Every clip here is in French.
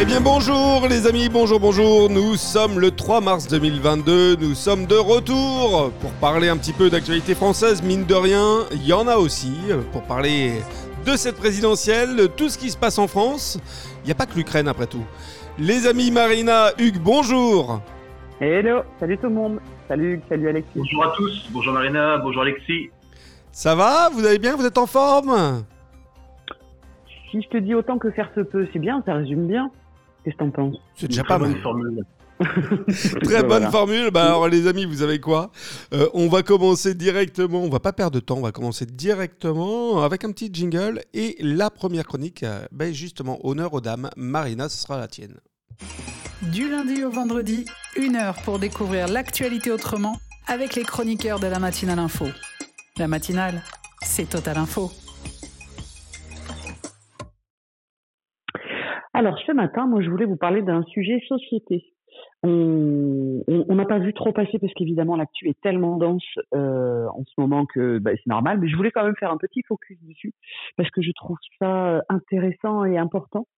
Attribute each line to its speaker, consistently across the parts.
Speaker 1: Eh bien bonjour les amis, bonjour, bonjour. Nous sommes le 3 mars 2022, nous sommes de retour pour parler un petit peu d'actualité française, mine de rien. Il y en a aussi pour parler de cette présidentielle, de tout ce qui se passe en France. Il n'y a pas que l'Ukraine après tout. Les amis Marina, Hugues, bonjour.
Speaker 2: Hello, salut tout le monde. Salut Hugues, salut Alexis.
Speaker 3: Bonjour à tous, bonjour Marina, bonjour Alexis.
Speaker 1: Ça va? Vous allez bien? Vous êtes en forme?
Speaker 2: Si je te dis autant que faire se peut, c'est bien, ça résume bien. Qu'est-ce que t'en penses
Speaker 1: C'est déjà
Speaker 3: Très
Speaker 1: pas
Speaker 3: bonne
Speaker 1: mal.
Speaker 3: formule.
Speaker 1: Très bonne
Speaker 2: Voilà.
Speaker 1: formule. Bah alors les amis, vous savez quoi Euh, On va commencer directement. On va pas perdre de temps. On va commencer directement avec un petit jingle et la première chronique. euh, ben justement, honneur aux dames. Marina, ce sera la tienne.
Speaker 4: Du lundi au vendredi, une heure pour découvrir l'actualité autrement avec les chroniqueurs de la matinale info. La matinale, c'est Total Info.
Speaker 2: Alors ce matin, moi je voulais vous parler d'un sujet société. On n'a pas vu trop passer parce qu'évidemment l'actu est tellement dense euh, en ce moment que bah, c'est normal, mais je voulais quand même faire un petit focus dessus parce que je trouve ça euh, intéressant et important.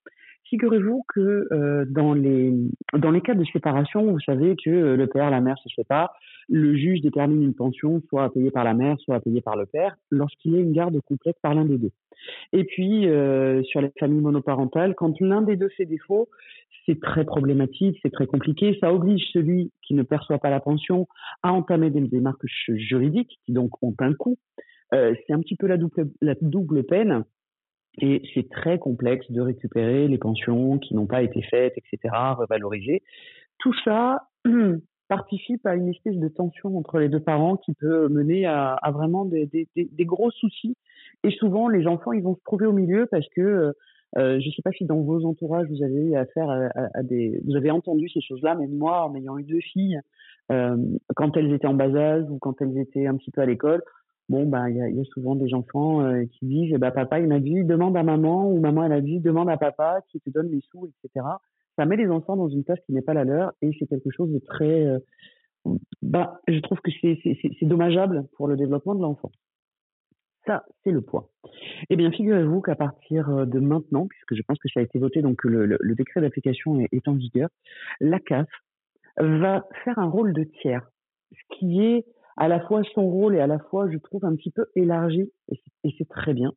Speaker 2: Figurez-vous que euh, dans les dans les cas de séparation, vous savez que euh, le père, la mère se séparent, le juge détermine une pension soit payée par la mère, soit payée par le père, lorsqu'il y a une garde complète par l'un des deux. Et puis euh, sur les familles monoparentales, quand l'un des deux fait défaut, c'est très problématique, c'est très compliqué. Ça oblige celui qui ne perçoit pas la pension à entamer des démarches juridiques qui donc ont un coût. Euh, c'est un petit peu la double, la double peine. Et c'est très complexe de récupérer les pensions qui n'ont pas été faites, etc., revalorisées. Tout ça participe à une espèce de tension entre les deux parents qui peut mener à, vraiment des, gros soucis. Et souvent, les enfants, ils vont se trouver au milieu parce que euh, euh, je ne sais pas si dans vos entourages vous avez eu affaire à des, vous avez entendu ces choses-là, mais moi, en ayant eu deux filles, euh, quand elles étaient en bas âge ou quand elles étaient un petit peu à l'école, bon, bah, il y a, souvent des enfants euh, qui disent, bah, papa, il m'a dit, demande à maman, ou maman, elle a dit, demande à papa qui te donne les sous, etc. Ça met les enfants dans une place qui n'est pas la leur et c'est quelque chose de très, euh, bah, je trouve que c'est c'est- dommageable pour le développement de l'enfant. Ça, c'est le point. Eh bien, figurez-vous qu'à partir euh, de maintenant, puisque je pense que ça a été voté, donc le décret d'application est, est en vigueur, la CAF va faire un rôle de tiers, ce qui est à la fois son rôle et à la fois, je trouve, un petit peu élargi, et c'est- très bien.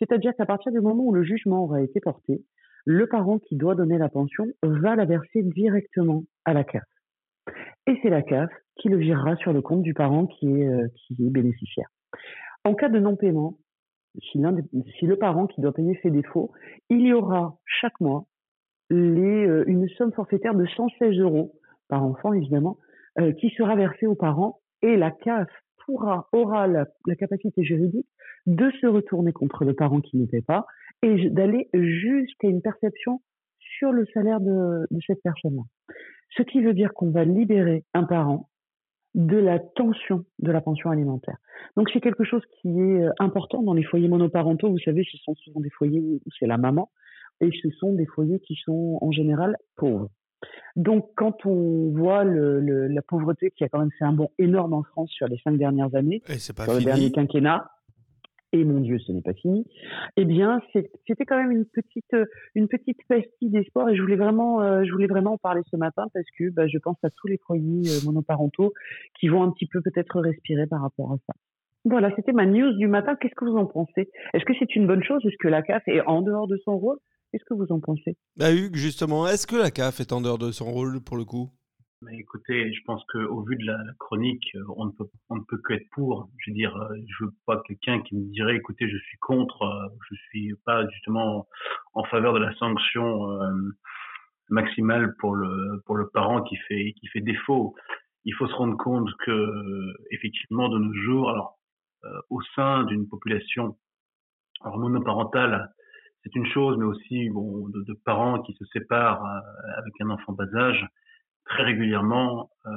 Speaker 2: C'est-à-dire qu'à partir du moment où le jugement aura été porté, le parent qui doit donner la pension va la verser directement à la CAF. Et c'est la CAF qui le virera sur le compte du parent qui est, euh, bénéficiaire. En cas de non-paiement, si, si le parent qui doit payer fait défaut, il y aura chaque mois euh, une somme forfaitaire de 116 euros par enfant, évidemment, euh, qui sera versée aux parents et la CAF pourra, aura la, capacité juridique de se retourner contre le parent qui ne paie pas et d'aller jusqu'à une perception sur le salaire de, de cette personne-là. Ce qui veut dire qu'on va libérer un parent de la tension de la pension alimentaire. Donc c'est quelque chose qui est euh, important dans les foyers monoparentaux. Vous savez, ce sont souvent des foyers où c'est la maman et ce sont des foyers qui sont en général pauvres. Donc quand on voit le, le- la pauvreté qui a quand même fait un bond énorme en France sur les cinq dernières années,
Speaker 1: Et pas
Speaker 2: sur le dernier quinquennat, et mon Dieu, ce n'est pas fini, eh bien, c'était quand même une petite, une petite pastille d'espoir. Et je voulais vraiment, euh, je voulais vraiment en parler ce matin parce que bah, je pense à tous les foyers euh, monoparentaux qui vont un petit peu peut-être respirer par rapport à ça. Voilà, c'était ma news du matin. Qu'est-ce que vous en pensez? Est-ce que c'est une bonne chose? Est-ce que la CAF est en dehors de son rôle? Qu'est-ce que vous en pensez?
Speaker 1: Bah, Hugues, justement, est-ce que la CAF est en dehors de son rôle pour le coup?
Speaker 3: Mais écoutez, je pense qu'au vu de la, chronique, euh, on ne, peut, on ne peut que être pour. Je veux dire, euh, je veux pas quelqu'un qui me dirait, écoutez, je suis contre, euh, je suis pas justement en faveur de la sanction euh, maximale pour le pour le parent qui fait qui fait défaut. Il faut se rendre compte que euh, effectivement de nos jours, alors euh, au sein d'une population alors monoparentale, c'est une chose, mais aussi bon de, de parents qui se séparent euh, avec un enfant bas âge très régulièrement, euh,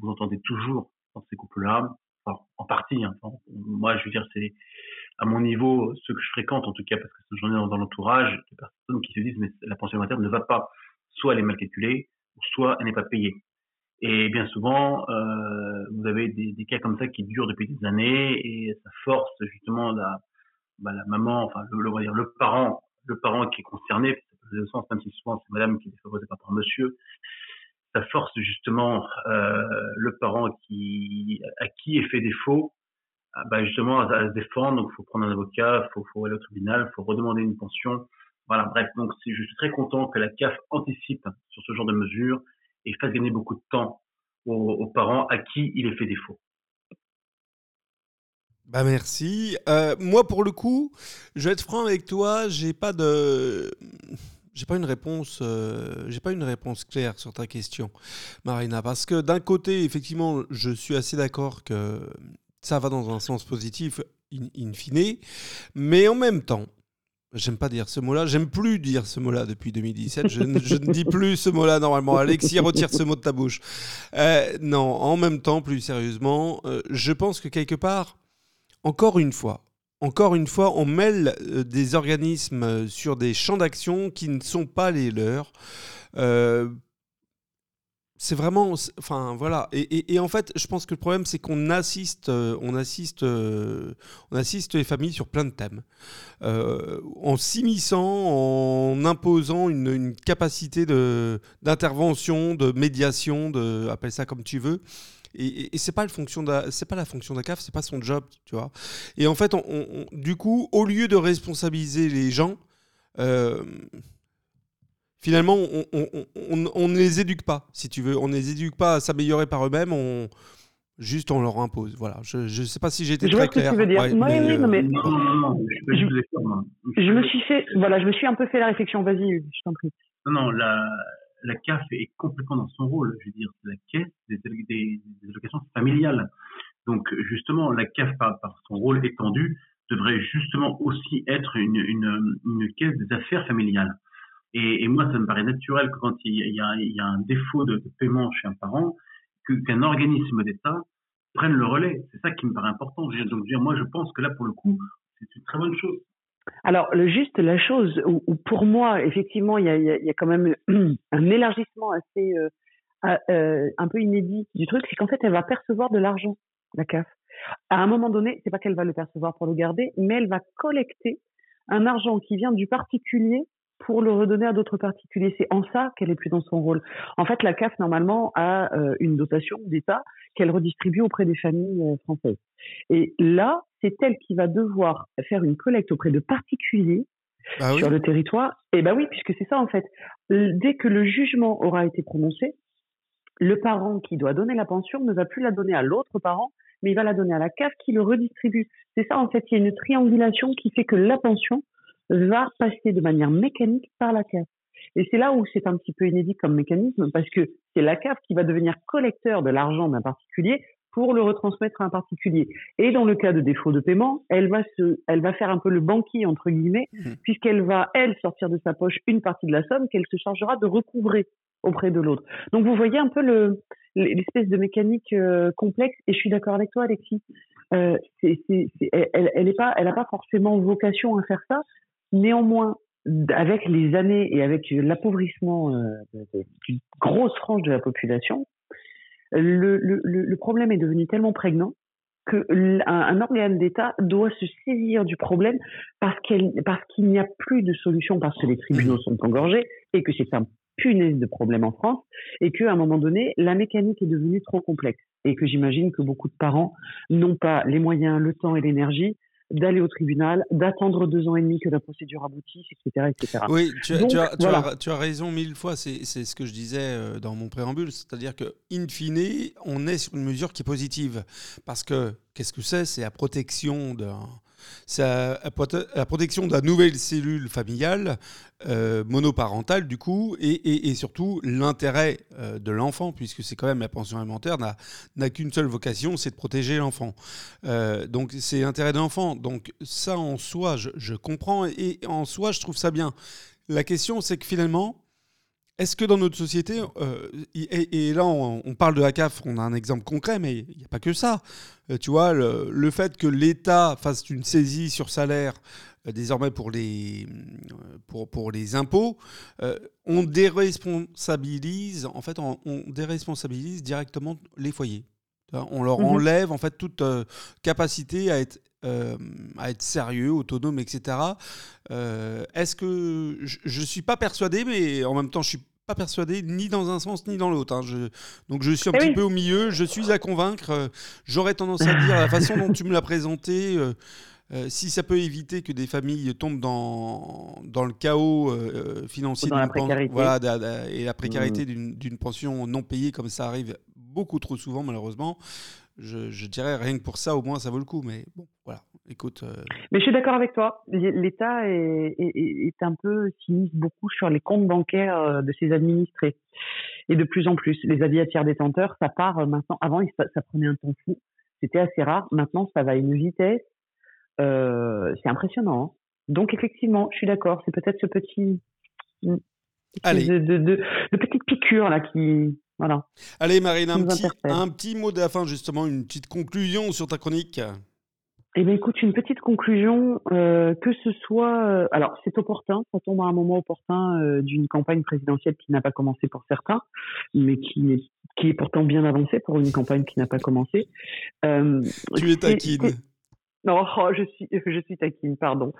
Speaker 3: vous entendez toujours dans ces couples-là, en partie, hein, moi je veux dire, c'est à mon niveau, ceux que je fréquente en tout cas, parce que j'en ai dans, dans l'entourage, des personnes qui se disent mais la pension alimentaire ne va pas, soit elle est mal calculée, soit elle n'est pas payée. Et bien souvent, euh, vous avez des, des, cas comme ça qui durent depuis des années et ça force justement la, bah, la maman, enfin le, le, le parent, le parent qui est concerné, le sens, même si souvent c'est madame qui est défavorisée par monsieur, ça force justement euh, le parent qui, à qui est fait défaut bah justement à, se défendre. Donc, faut prendre un avocat, faut, faut, aller au tribunal, faut redemander une pension. Voilà, bref. Donc, je suis très content que la CAF anticipe sur ce genre de mesures et fasse gagner beaucoup de temps aux, parents à qui il est fait défaut.
Speaker 1: Bah merci. Euh, moi, pour le coup, je vais être franc avec toi. J'ai pas de, j'ai pas une réponse, euh, j'ai pas une réponse claire sur ta question, Marina, parce que d'un côté, effectivement, je suis assez d'accord que ça va dans un sens positif, in, fine, mais en même temps, J'aime pas dire ce mot-là. J'aime plus dire ce mot-là depuis 2017. Je, ne, dis plus ce mot-là normalement. Alexis, retire ce mot de ta bouche. Euh, non, en même temps, plus sérieusement, je pense que quelque part, encore une fois, encore une fois, on mêle euh, des organismes sur des champs d'action qui ne sont pas les leurs c'est vraiment, enfin voilà, et, en fait, je pense que le problème, c'est qu'on assiste, euh, on assiste, euh, on assiste les familles sur plein de thèmes, euh, en s'immisçant, en imposant une, capacité d'intervention, de médiation, de appelle ça comme tu veux. Et, et c'est pas, c'est pas la fonction d'un CAF, c'est pas son job, tu vois. Et en fait, du coup, au lieu de responsabiliser les gens, finalement, on, ne les éduque pas, si tu veux. On ne les éduque pas à s'améliorer par eux-mêmes. On, juste on leur impose. Voilà. Je ne sais pas si j'ai été très clair.
Speaker 2: je me suis fait, voilà, je me suis un peu fait la réflexion. Vas-y, je t'en prie.
Speaker 3: Non, non, la, la CAF est complètement dans son rôle. Je veux dire, la caisse des, des, familiales. Donc, justement, la CAF, par, son rôle étendu, devrait justement aussi être une, caisse des affaires familiales. Et, moi, ça me paraît naturel que quand il y a, un défaut de, paiement chez un parent, qu'un organisme d'État prenne le relais. C'est ça qui me paraît important. Donc, moi, je pense que là, pour le coup, c'est une très bonne chose.
Speaker 2: Alors, juste, la chose où, pour moi, effectivement, il y a, il y a, quand même un élargissement assez euh, euh, un peu inédit du truc, c'est qu'en fait, elle va percevoir de l'argent, la CAF. À un moment donné, c'est pas qu'elle va le percevoir pour le garder, mais elle va collecter un argent qui vient du particulier pour le redonner à d'autres particuliers. C'est en ça qu'elle est plus dans son rôle. En fait, la CAF, normalement, a euh, une dotation d'État qu'elle redistribue auprès des familles euh, françaises. Et là, c'est elle qui va devoir faire une collecte auprès de particuliers ah sur le territoire. Et ben oui, puisque c'est ça, en fait. Dès que le jugement aura été prononcé, le parent qui doit donner la pension ne va plus la donner à l'autre parent, mais il va la donner à la CAF qui le redistribue. C'est ça, en fait, il y a une triangulation qui fait que la pension va passer de manière mécanique par la CAF. Et c'est là où c'est un petit peu inédit comme mécanisme, parce que c'est la CAF qui va devenir collecteur de l'argent d'un particulier pour le retransmettre à un particulier. Et dans le cas de défaut de paiement, elle va se, elle va faire un peu le banquier entre guillemets, mmh. puisqu'elle va elle sortir de sa poche une partie de la somme qu'elle se chargera de recouvrer auprès de l'autre. Donc vous voyez un peu le, l'espèce de mécanique euh, complexe. Et je suis d'accord avec toi, Alexis. Euh, c'est, c'est, elle, elle est pas, elle a pas forcément vocation à faire ça, Néanmoins, avec les années et avec l'appauvrissement euh, d'une grosse frange de la population, le, le, le problème est devenu tellement prégnant qu'un un organe d'État doit se saisir du problème parce qu'il parce qu'il n'y a plus de solution, parce que les tribunaux sont engorgés et que c'est un punaise de problème en France et qu'à un moment donné, la mécanique est devenue trop complexe et que j'imagine que beaucoup de parents n'ont pas les moyens, le temps et l'énergie d'aller au tribunal, d'attendre deux ans et demi que la procédure aboutisse, etc. etc.
Speaker 1: Oui, tu, as, tu, as, raison mille fois, c'est ce que je disais euh, dans mon préambule, c'est-à-dire que, in fine, on est sur une mesure qui est positive. Parce que, qu'est-ce que c'est? C'est la protection d'un c'est la protection de la nouvelle cellule familiale euh, monoparentale du coup et, surtout l'intérêt euh, de l'enfant puisque c'est quand même la pension alimentaire n'a qu'une seule vocation c'est de protéger l'enfant. Euh, donc c'est l'intérêt de l'enfant. Donc ça en soi je, comprends et en soi je trouve ça bien. La question c'est que finalement est-ce que dans notre société, euh, et, là on, parle de la CAF, on a un exemple concret, mais il n'y a pas que ça. Euh, tu vois, le, fait que l'État fasse une saisie sur salaire euh, désormais pour les, pour, pour les impôts, on déresponsabilise, en fait, on, déresponsabilise directement les foyers. On leur mmh enlève en fait toute capacité à être à être sérieux, autonome, etc. Est-ce que je ne suis pas persuadé, mais en même temps, je suis pas persuadé ni dans un sens ni dans l'autre. Hein. donc je suis un eh petit peu au milieu. Je suis à convaincre. J'aurais tendance à dire la façon dont tu me l'as présenté. Euh, si ça peut éviter que des familles tombent dans, dans le chaos euh, financier
Speaker 2: la précarité.
Speaker 1: Voilà, et la précarité mmh. d'une pension non payée, comme ça arrive beaucoup trop souvent malheureusement, je, je, dirais rien que pour ça, au moins ça vaut le coup. Mais bon, voilà, écoute. Euh,
Speaker 2: mais je suis d'accord avec toi. L'État est, est, est, un peu s'immisce beaucoup sur les comptes bancaires de ses administrés. Et de plus en plus, les avis à tiers détenteurs, ça part maintenant. Avant, ça, ça prenait un temps fou. C'était assez rare. Maintenant, ça va à une vitesse euh, c'est impressionnant. Hein. Donc effectivement, je suis d'accord. C'est peut-être ce petit,
Speaker 1: Allez.
Speaker 2: De, de, de, petite piqûre là qui, voilà.
Speaker 1: Allez Marine, un petit, un petit mot de la fin justement, une petite conclusion sur ta chronique.
Speaker 2: Eh bien, écoute, une petite conclusion, euh, que ce soit, euh, alors c'est opportun, ça tombe à un moment opportun euh, d'une campagne présidentielle qui n'a pas commencé pour certains, mais qui est, qui est pourtant bien avancée pour une campagne qui n'a pas commencé.
Speaker 1: tu es taquine.
Speaker 2: Non, oh, je suis, je suis taquine, pardon.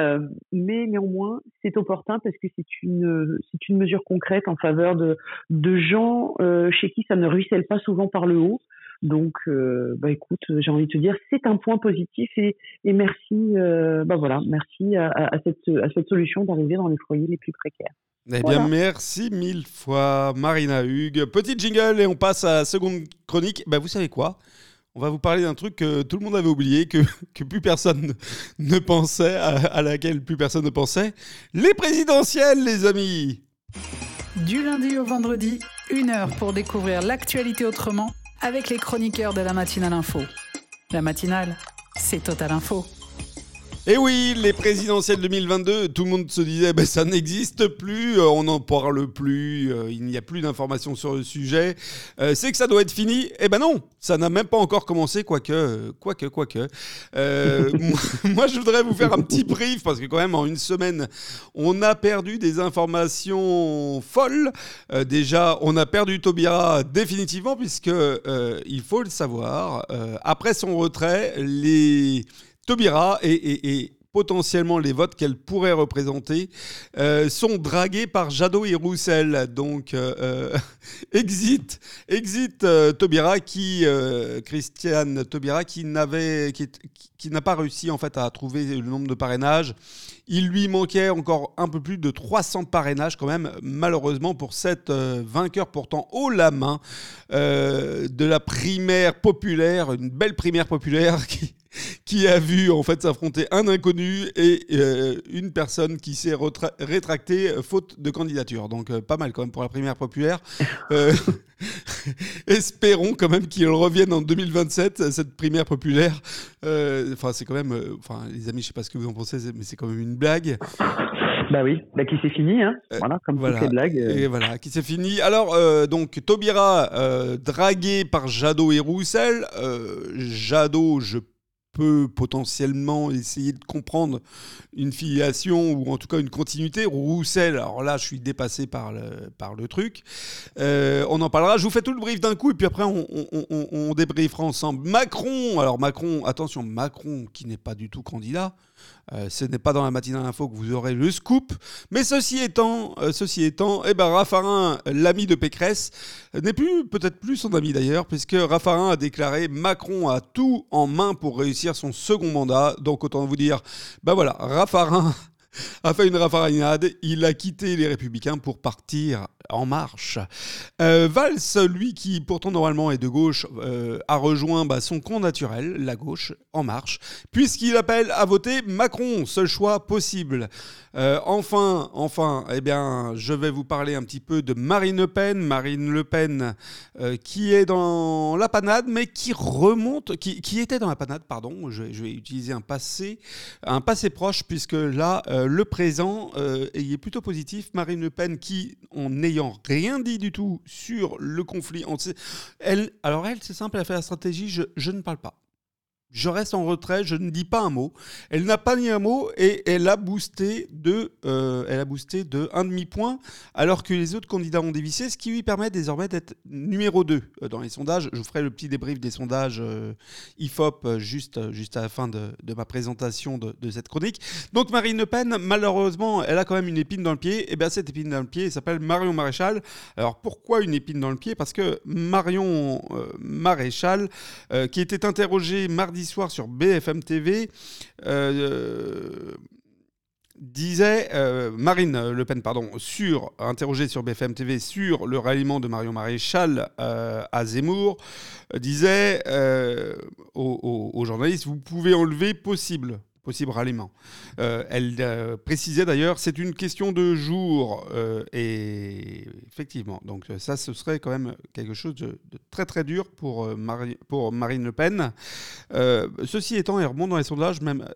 Speaker 2: Euh, mais néanmoins, c'est opportun parce que c'est une, c'est une mesure concrète en faveur de, de gens euh, chez qui ça ne ruisselle pas souvent par le haut. Donc, euh, bah écoute, j'ai envie de te dire, c'est un point positif et, et merci, euh, bah voilà, merci à, à, cette, à cette solution d'arriver dans les foyers les plus précaires.
Speaker 1: Eh bien, merci mille fois, Marina Hugues. Petit jingle et on passe à la seconde chronique. Bah, vous savez quoi? On va vous parler d'un truc que tout le monde avait oublié, que, plus personne ne pensait, à, laquelle plus personne ne pensait. Les présidentielles, les amis
Speaker 4: Du lundi au vendredi, une heure pour découvrir l'actualité autrement avec les chroniqueurs de la matinale info. La matinale, c'est Total Info.
Speaker 1: Et oui, les présidentielles 2022, tout le monde se disait, ben, ça n'existe plus, euh, on n'en parle plus, euh, il n'y a plus d'informations sur le sujet. Euh, c'est que ça doit être fini Eh ben non, ça n'a même pas encore commencé, quoique, quoique, quoique. moi, je voudrais vous faire un petit brief, parce que quand même, en une semaine, on a perdu des informations folles. déjà, on a perdu Tobira définitivement, puisque, il faut le savoir, après son retrait, les Taubira et, potentiellement les votes qu'elle pourrait représenter euh, sont dragués par Jadot et Roussel. Donc, euh, euh, exit, exit qui, Christiane Taubira, qui, n'a pas réussi en fait à trouver le nombre de parrainages. Il lui manquait encore un peu plus de 300 parrainages quand même, malheureusement pour cette vainqueur pourtant haut la main de la primaire populaire, une belle primaire populaire qui, qui a vu en fait s'affronter un inconnu et euh, une personne qui s'est rétractée euh, faute de candidature. Donc euh, pas mal quand même pour la primaire populaire. espérons quand même qu'il revienne en 2027 cette primaire populaire. Enfin c'est quand même, enfin les amis, je sais pas ce que vous en pensez, mais c'est quand même une blague.
Speaker 2: Bah oui, bah qui s'est fini, hein. voilà, comme voilà. toutes les blagues.
Speaker 1: Et voilà, qui s'est fini. Alors, donc, Taubira, dragué par Jadot et Roussel. Jadot, je peut potentiellement essayer de comprendre une filiation ou en tout cas une continuité. Roussel, alors là, je suis dépassé par le, par le truc. Euh, on en parlera. Je vous fais tout le brief d'un coup et puis après, on, on, débriefera ensemble. Macron, alors Macron, attention, Macron qui n'est pas du tout candidat. Euh, ce n'est pas dans la matinale info que vous aurez le scoop. Mais ceci étant, euh, ceci étant eh ben, Raffarin, l'ami de Pécresse, n'est plus, peut-être plus son ami d'ailleurs, puisque Raffarin a déclaré Macron a tout en main pour réussir son second mandat. Donc autant vous dire, ben voilà, Raffarin a fait une raffarinade, il a quitté les Républicains pour partir en marche. Euh, Valls, lui qui pourtant normalement est de gauche, euh, a rejoint bah, son camp naturel, la gauche, en marche, puisqu'il appelle à voter Macron, seul choix possible. Euh, enfin, enfin, eh bien, je vais vous parler un petit peu de Marine Le Pen. Marine Le Pen qui est dans la panade, mais qui remonte, qui, était dans la panade, pardon, je, vais utiliser un passé, un passé proche, puisque là, le présent est plutôt positif. Marine Le Pen qui, en ayant rien dit du tout sur le conflit. Elle, alors elle, c'est simple, elle a fait la stratégie, je, ne parle pas. Je reste en retrait, je ne dis pas un mot. Elle n'a pas dit un mot et elle a boosté de, euh, elle a boosté de un demi point, alors que les autres candidats ont dévissé, ce qui lui permet désormais d'être numéro 2 euh, dans les sondages. Je vous ferai le petit débrief des sondages euh, IFOP juste, juste à la fin de, ma présentation de, cette chronique. Donc Marine Le Pen, malheureusement, elle a quand même une épine dans le pied. Et bien cette épine dans le pied s'appelle Marion Maréchal. Alors pourquoi une épine dans le pied? Parce que Marion Maréchal, qui était interrogée mardi soir sur BFM TV, euh, disait euh, Marine Le Pen, pardon, sur interrogée sur BFM TV sur le ralliement de Marion Maréchal euh, à Zemmour, disait aux, journalistes vous pouvez enlever possible possible ralliement. Euh, elle euh, précisait d'ailleurs, c'est une question de jour. Euh, et effectivement, donc ça, ce serait quand même quelque chose de, très très dur pour, pour Marine Le Pen. ceci étant, elle remonte dans les sondages, même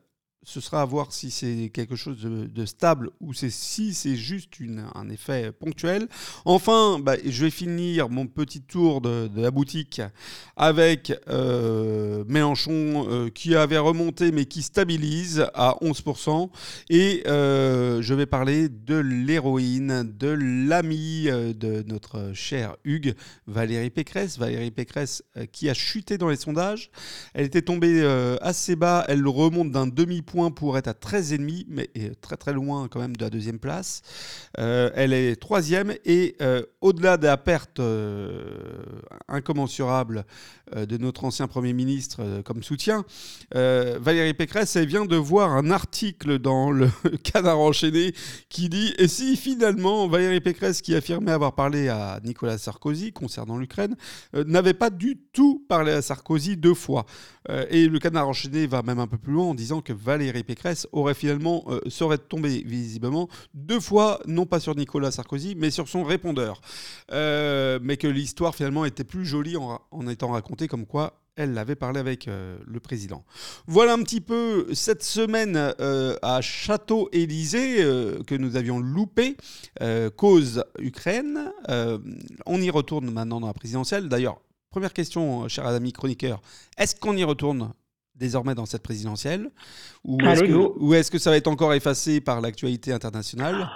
Speaker 1: ce sera à voir si c'est quelque chose de, stable ou si c'est juste un effet ponctuel. Enfin, bah, je vais finir mon petit tour de, la boutique avec euh, Mélenchon euh, qui avait remonté mais qui stabilise à 11%. Et euh, je vais parler de l'héroïne, de l'amie de notre cher Hugues, Valérie Pécresse. Valérie Pécresse qui a chuté dans les sondages. Elle était tombée assez bas, elle remonte d'un demi-point pour être à 13,5, mais très très loin quand même de la deuxième place. Euh, elle est troisième et euh, au-delà de la perte euh, incommensurable de notre ancien Premier ministre comme soutien, Valérie Pécresse, elle vient de voir un article dans le Canard enchaîné qui dit Et si finalement Valérie Pécresse, qui affirmait avoir parlé à Nicolas Sarkozy concernant l'Ukraine, n'avait pas du tout parlé à Sarkozy deux fois? Et le Canard enchaîné va même un peu plus loin en disant que Valérie Valérie Pécresse aurait finalement euh, serait visiblement deux fois, non pas sur Nicolas Sarkozy, mais sur son répondeur. Euh, mais que l'histoire finalement était plus jolie en, étant racontée comme quoi elle avait parlé avec euh, le président. Voilà un petit peu cette semaine à Château-Élysée que nous avions loupé, cause Ukraine. on y retourne maintenant dans la présidentielle. D'ailleurs, première question, cher ami chroniqueur, est-ce qu'on y retourne désormais dans cette présidentielle? Ou est-ce que, est que, ça va être encore effacé par l'actualité internationale?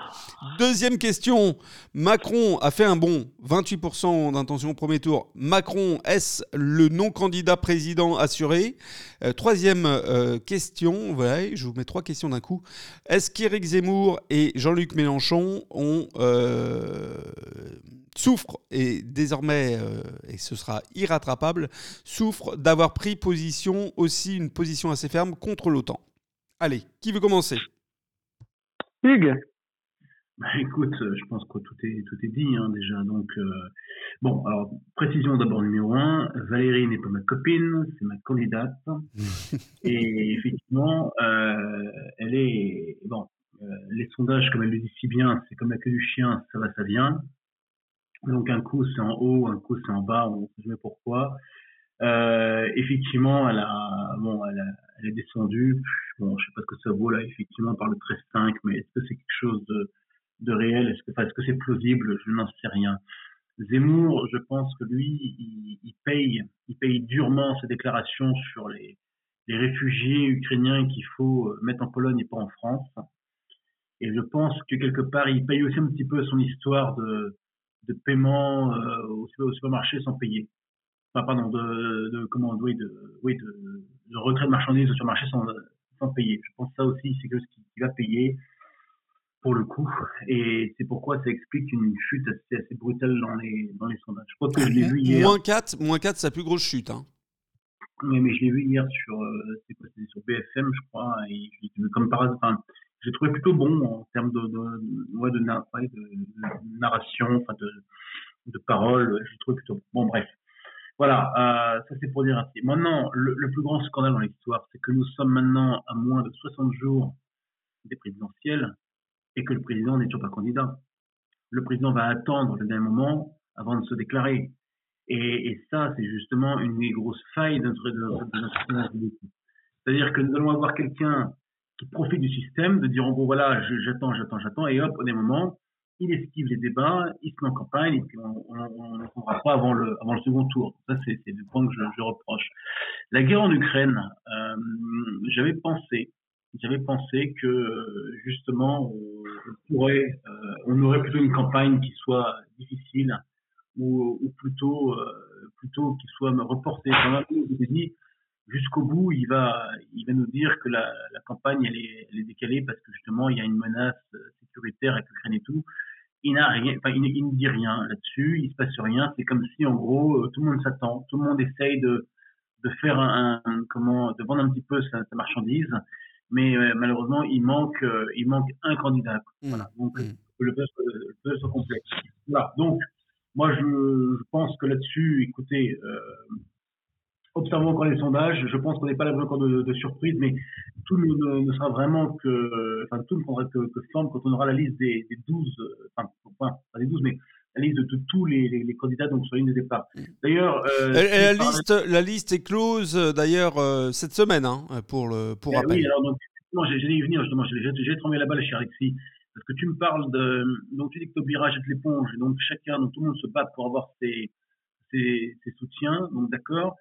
Speaker 1: Deuxième question, Macron a fait un bon 28% d'intention au premier tour. Macron, est-ce le non-candidat président assuré? Euh, Troisième euh, question, voilà, je vous mets trois questions d'un coup. Est-ce qu'Éric Zemmour et Jean-Luc Mélenchon ont... Euh, souffre, et désormais, euh, et ce sera irrattrapable, souffre d'avoir pris position aussi, une position assez ferme contre l'OTAN? Allez, qui veut commencer?
Speaker 2: Hugues
Speaker 3: bah, écoute, euh, je pense que tout est tout est dit hein, déjà. Donc euh, bon, alors précision d'abord numéro un. Valérie n'est pas ma copine, c'est ma candidate. et effectivement, elle est bon. les sondages, comme elle le dit si bien, c'est comme la queue du chien, ça va, ça vient. Donc un coup c'est en haut, un coup c'est en bas, on ne sait jamais pourquoi. Euh, effectivement, elle a, bon, elle, a, elle est descendue. Bon, je sais pas ce que ça vaut là. Effectivement, par le 13-5, mais est-ce que c'est quelque chose de, de réel? Est-ce que, enfin, est-ce que c'est plausible? Je n'en sais rien. Zemmour, je pense que lui, il, il, paye, il paye durement ses déclarations sur les, les réfugiés ukrainiens qu'il faut mettre en Pologne et pas en France. Et je pense que quelque part, il paye aussi un petit peu son histoire de de paiement euh, au, supermarché sans payer. Enfin, pardon, de, de comment, oui, de, oui, de, de retrait de marchandises au supermarché sans, sans payer. Je pense que ça aussi, c'est quelque chose qui, va payer pour le coup. Et c'est pourquoi ça explique une chute assez, assez brutale dans les, dans les sondages. Je crois que je l'ai vu hier.
Speaker 1: Moins 4, moins 4 c'est la plus grosse chute. Hein.
Speaker 3: Oui, mais je l'ai vu hier sur, euh, quoi, sur BFM, je crois. Et comme par hasard, j'ai trouvé plutôt bon en termes de, de, ouais, de, de, narration, enfin de, de paroles. J'ai trouvé plutôt bon. Bref, voilà, euh, ça c'est pour dire ainsi. Maintenant, le, plus grand scandale dans l'histoire, c'est que nous sommes maintenant à moins de 60 jours des présidentielles et que le président n'est toujours pas candidat. Le président va attendre le dernier moment avant de se déclarer. Et, ça, c'est justement une des grosses failles de notre, de C'est-à-dire que nous allons avoir quelqu'un qui profite du système, de dire en gros voilà, j'attends, j'attends, j'attends, et hop, au dernier moment, il esquive les débats, il se met en campagne, et puis on ne trouvera pas avant le, avant le second tour. Ça, c'est le point que je, je, reproche. La guerre en Ukraine, euh, j'avais pensé, j'avais pensé que justement on pourrait, euh, on aurait plutôt une campagne qui soit difficile ou, ou plutôt, euh, plutôt qui soit reportée. Dit, jusqu'au bout, il va, il va nous dire que la, la campagne elle est, elle est, décalée parce que justement il y a une menace sécuritaire avec l'Ukraine et tout. Il n'a rien, enfin il, il, ne dit rien là-dessus, il se passe rien. C'est comme si en gros tout le monde s'attend, tout le monde essaye de de faire un, comment de vendre un petit peu sa, marchandise, mais euh, malheureusement il manque euh, il manque un candidat. Mmh. Voilà, donc mmh. le buzz soit complet. Voilà, donc moi je, je pense que là-dessus, écoutez, euh, observons encore les sondages. Je pense qu'on n'est pas là encore de, de, surprise, mais tout ne, ne, sera vraiment que, enfin tout ne prendra que, que, forme quand on aura la liste des, des 12, enfin, pas des 12, mais la liste de, tous les, les, candidats donc sur ligne de départ. D'ailleurs,
Speaker 1: euh, la liste, la liste est close d'ailleurs euh, cette semaine hein, pour le pour
Speaker 3: eh
Speaker 1: rappel.
Speaker 3: Oui, alors donc j'allais y venir justement. J'ai tremblé la balle chez Alexis parce que tu me parles de donc tu dis que Taubira jette l'éponge donc chacun donc tout le monde se bat pour avoir ses ses, ses soutiens donc d'accord.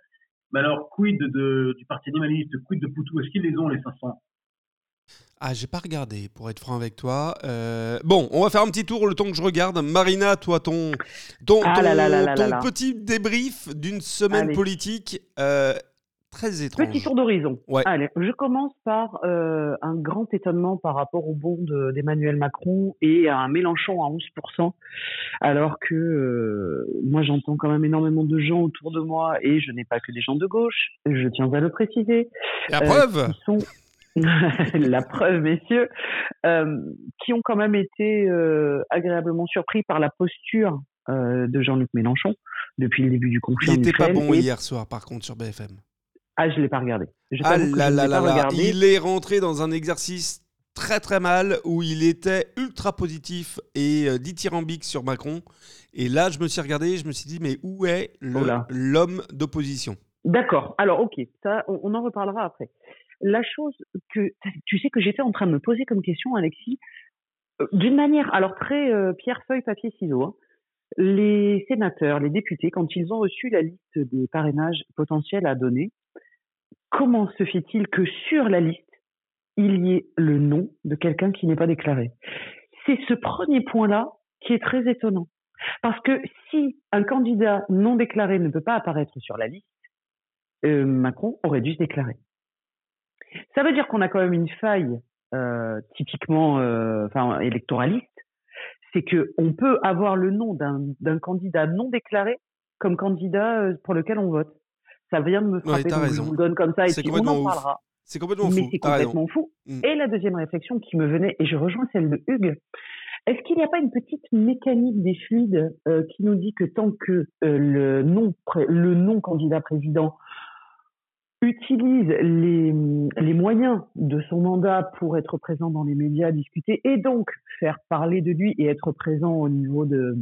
Speaker 3: Mais alors quid de, du parti animaliste, quid de Poutou, est-ce qu'ils les ont les 500
Speaker 1: ah, j'ai pas regardé, pour être franc avec toi. Euh, bon, on va faire un petit tour le temps que je regarde. Marina, toi, ton, ton,
Speaker 2: ah
Speaker 1: ton, petit débrief d'une semaine politique euh, très étrange.
Speaker 2: Petit tour d'horizon. Allez, je commence par euh, un grand étonnement par rapport au bond d'Emmanuel Macron et à un Mélenchon à 11%, alors que moi j'entends quand même énormément de gens autour de moi et je n'ai pas que des gens de gauche, je tiens à le préciser.
Speaker 1: La preuve
Speaker 2: sont la preuve, messieurs, euh, qui ont quand même été euh, agréablement surpris par la posture euh, de Jean-Luc Mélenchon depuis le début du conflit.
Speaker 1: Il n'était pas bon hier soir, par contre, sur BFM.
Speaker 2: Ah, je l'ai pas regardé.
Speaker 1: Je ah là là là là, il est rentré dans un exercice très très mal où il était ultra positif et dithyrambique sur Macron. Et là, je me suis regardé, je me suis dit, mais où est l'homme d'opposition?
Speaker 2: D'accord. Alors, ok, ça, on, en reparlera après la chose que tu sais que j'étais en train de me poser comme question, Alexis, euh, d'une manière, alors très euh, pierre feuille papier ciseaux, hein, les sénateurs, les députés, quand ils ont reçu la liste des parrainages potentiels à donner, comment se fait-il que sur la liste il y ait le nom de quelqu'un qui n'est pas déclaré? C'est ce premier point-là qui est très étonnant. Parce que si un candidat non déclaré ne peut pas apparaître sur la liste, euh, Macron aurait dû se déclarer. Ça veut dire qu'on a quand même une faille euh, typiquement euh, enfin, électoraliste, c'est que on peut avoir le nom d'un candidat non déclaré comme candidat euh, pour lequel on vote. Ça vient de me frapper, donc je vous donne comme ça et puis on en parlera.
Speaker 1: C'est complètement fou.
Speaker 2: Mais c'est complètement fou. Mm. Et la deuxième réflexion qui me venait, et je rejoins celle de Hugues, est-ce qu'il n'y a pas une petite mécanique des fluides euh, qui nous dit que tant que euh, le non le non candidat président utilise les, les, moyens de son mandat pour être présent dans les médias, discuter et donc faire parler de lui et être présent au niveau de,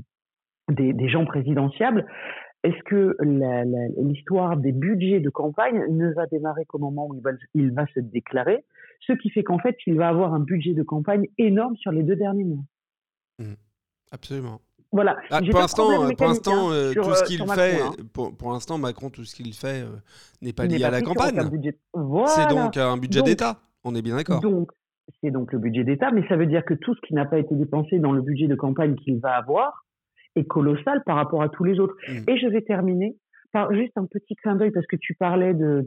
Speaker 2: des, des gens présidentiables, est-ce que l'histoire des budgets de campagne ne va démarrer qu'au moment où il va, il va se déclarer, ce qui fait qu'en fait, il va avoir un budget de campagne énorme sur les deux derniers mois
Speaker 1: mmh. Absolument.
Speaker 2: Voilà.
Speaker 1: Ah, pour l'instant, pour l'instant, hein, euh, tout ce euh, qu'il fait, hein. pour, pour l'instant, Macron, tout ce qu'il fait euh, n'est pas lié à la campagne. C'est donc un budget d'État. On est bien d'accord.
Speaker 2: Donc, c'est donc le budget d'État, mais ça veut dire que tout ce qui n'a pas été dépensé dans le budget de campagne qu'il va avoir est colossal par rapport à tous les autres. Mmh. Et je vais terminer juste un petit clin d'œil parce que tu parlais de,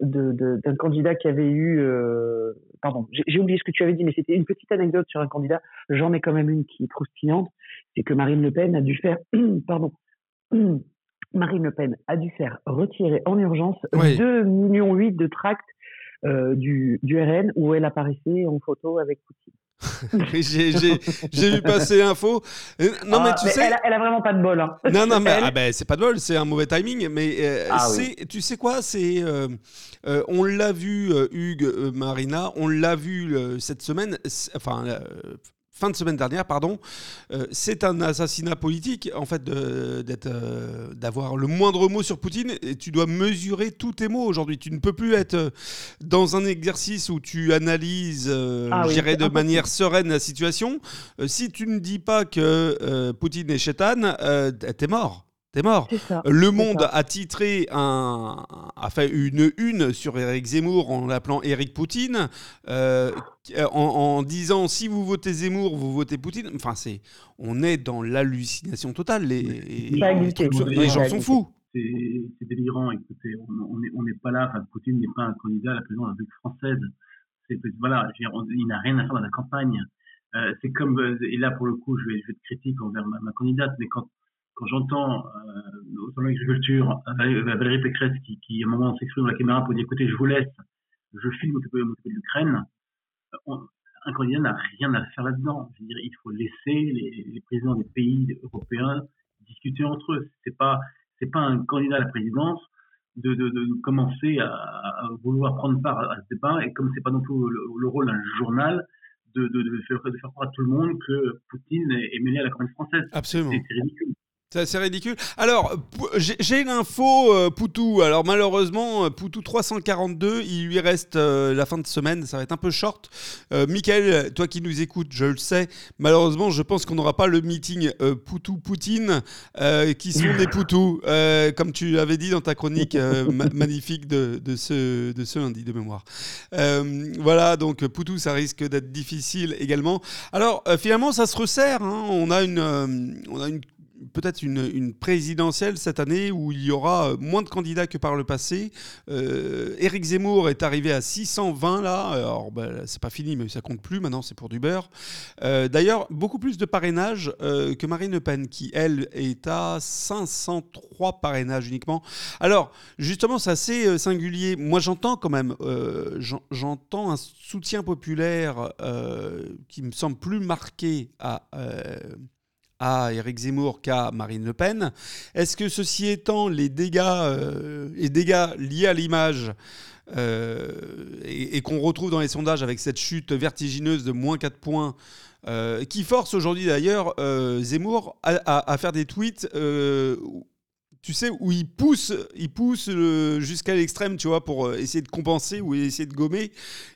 Speaker 2: d'un candidat qui avait eu, euh, pardon, j'ai oublié ce que tu avais dit, mais c'était une petite anecdote sur un candidat. J'en ai quand même une qui est croustillante, c'est que Marine Le Pen a dû faire, pardon, Marine Le Pen a dû faire retirer en urgence 2 millions 8 de tracts euh, du, du RN où elle apparaissait en photo avec Poutine.
Speaker 1: j'ai vu passer l'info. Euh, non, mais
Speaker 2: ah, tu sais. Elle a, vraiment pas de bol. Hein.
Speaker 1: Non, non, mais ah ben, c'est pas de bol, c'est un mauvais timing. Mais euh, ah tu sais quoi C'est, euh, on l'a vu, Hugues, Marina, on l'a vu cette semaine. Enfin, fin de semaine dernière, pardon, euh, c'est un assassinat politique, en fait, euh, d'avoir le moindre mot sur Poutine, et tu dois mesurer tous tes mots aujourd'hui. Tu ne peux plus être euh, dans un exercice où tu analyses, ah de manière sereine la situation. si tu ne dis pas que Poutine est chétane, t'es mort. Mort. le Monde a titré un, a fait une une sur Eric Zemmour en l'appelant Eric Poutine, euh, en, disant si vous votez Zemmour, vous votez Poutine. Enfin, c'est, on est dans l'hallucination totale. Les, les, gens sont fous.
Speaker 3: C'est délirant. Écoutez, on n'est pas là. Enfin, Poutine n'est pas un candidat à la présidence de la République française. Voilà, il n'a rien à faire dans la campagne. Euh, c'est comme, euh, et là pour le coup, je vais, je vais être critique envers ma, ma candidate, mais quand, quand j'entends euh, au salon d'agriculture Valérie Pécresse qui, qui à un moment s'exprime dans la caméra pour dire écoutez, je vous laisse, je filme m'occuper de l'Ukraine, un candidat n'a rien à faire là-dedans. Je veux dire, il faut laisser les, les, présidents des pays européens discuter entre eux. C'est pas, c'est pas un candidat à la présidence de, de, de commencer à, à, vouloir prendre part à, ce débat et comme c'est pas non plus le, le rôle d'un journal de, de, de, faire, de faire croire à tout le monde que Poutine est mêlé à la campagne française.
Speaker 1: Absolument.
Speaker 3: C'est ridicule.
Speaker 1: C'est assez ridicule. Alors, j'ai l'info euh, Poutou. Alors, malheureusement, euh, Poutou 342, il lui reste euh, la fin de semaine. Ça va être un peu short. Euh, Michael, toi qui nous écoutes, je le sais. Malheureusement, je pense qu'on n'aura pas le meeting Poutou-Poutine qui sont des Poutous, comme tu l'avais dit dans ta chronique magnifique de, de, ce, de ce lundi de mémoire. voilà, donc Poutou, ça risque d'être difficile également. Alors, finalement, ça se resserre. Hein. On a une, on a une peut-être une, présidentielle cette année où il y aura moins de candidats que par le passé. Euh, Éric Zemmour est arrivé à 620 là. Alors, ben, c'est pas fini, mais ça compte plus. Maintenant, c'est pour du beurre. Euh, d'ailleurs, beaucoup plus de parrainages euh, que Marine Le Pen, qui elle est à 503 parrainages uniquement. Alors, justement, c'est assez euh, singulier. Moi, j'entends quand même, j'entends un soutien populaire qui me semble plus marqué à à Éric Zemmour qu'à Marine Le Pen. Est-ce que ceci étant, les dégâts, euh, liés à l'image euh, et, qu'on retrouve dans les sondages avec cette chute vertigineuse de moins 4 points, euh, qui force aujourd'hui d'ailleurs Zemmour à, faire des tweets tu sais, où il pousse, il pousse jusqu'à l'extrême, tu vois, pour euh, essayer de compenser ou essayer de gommer,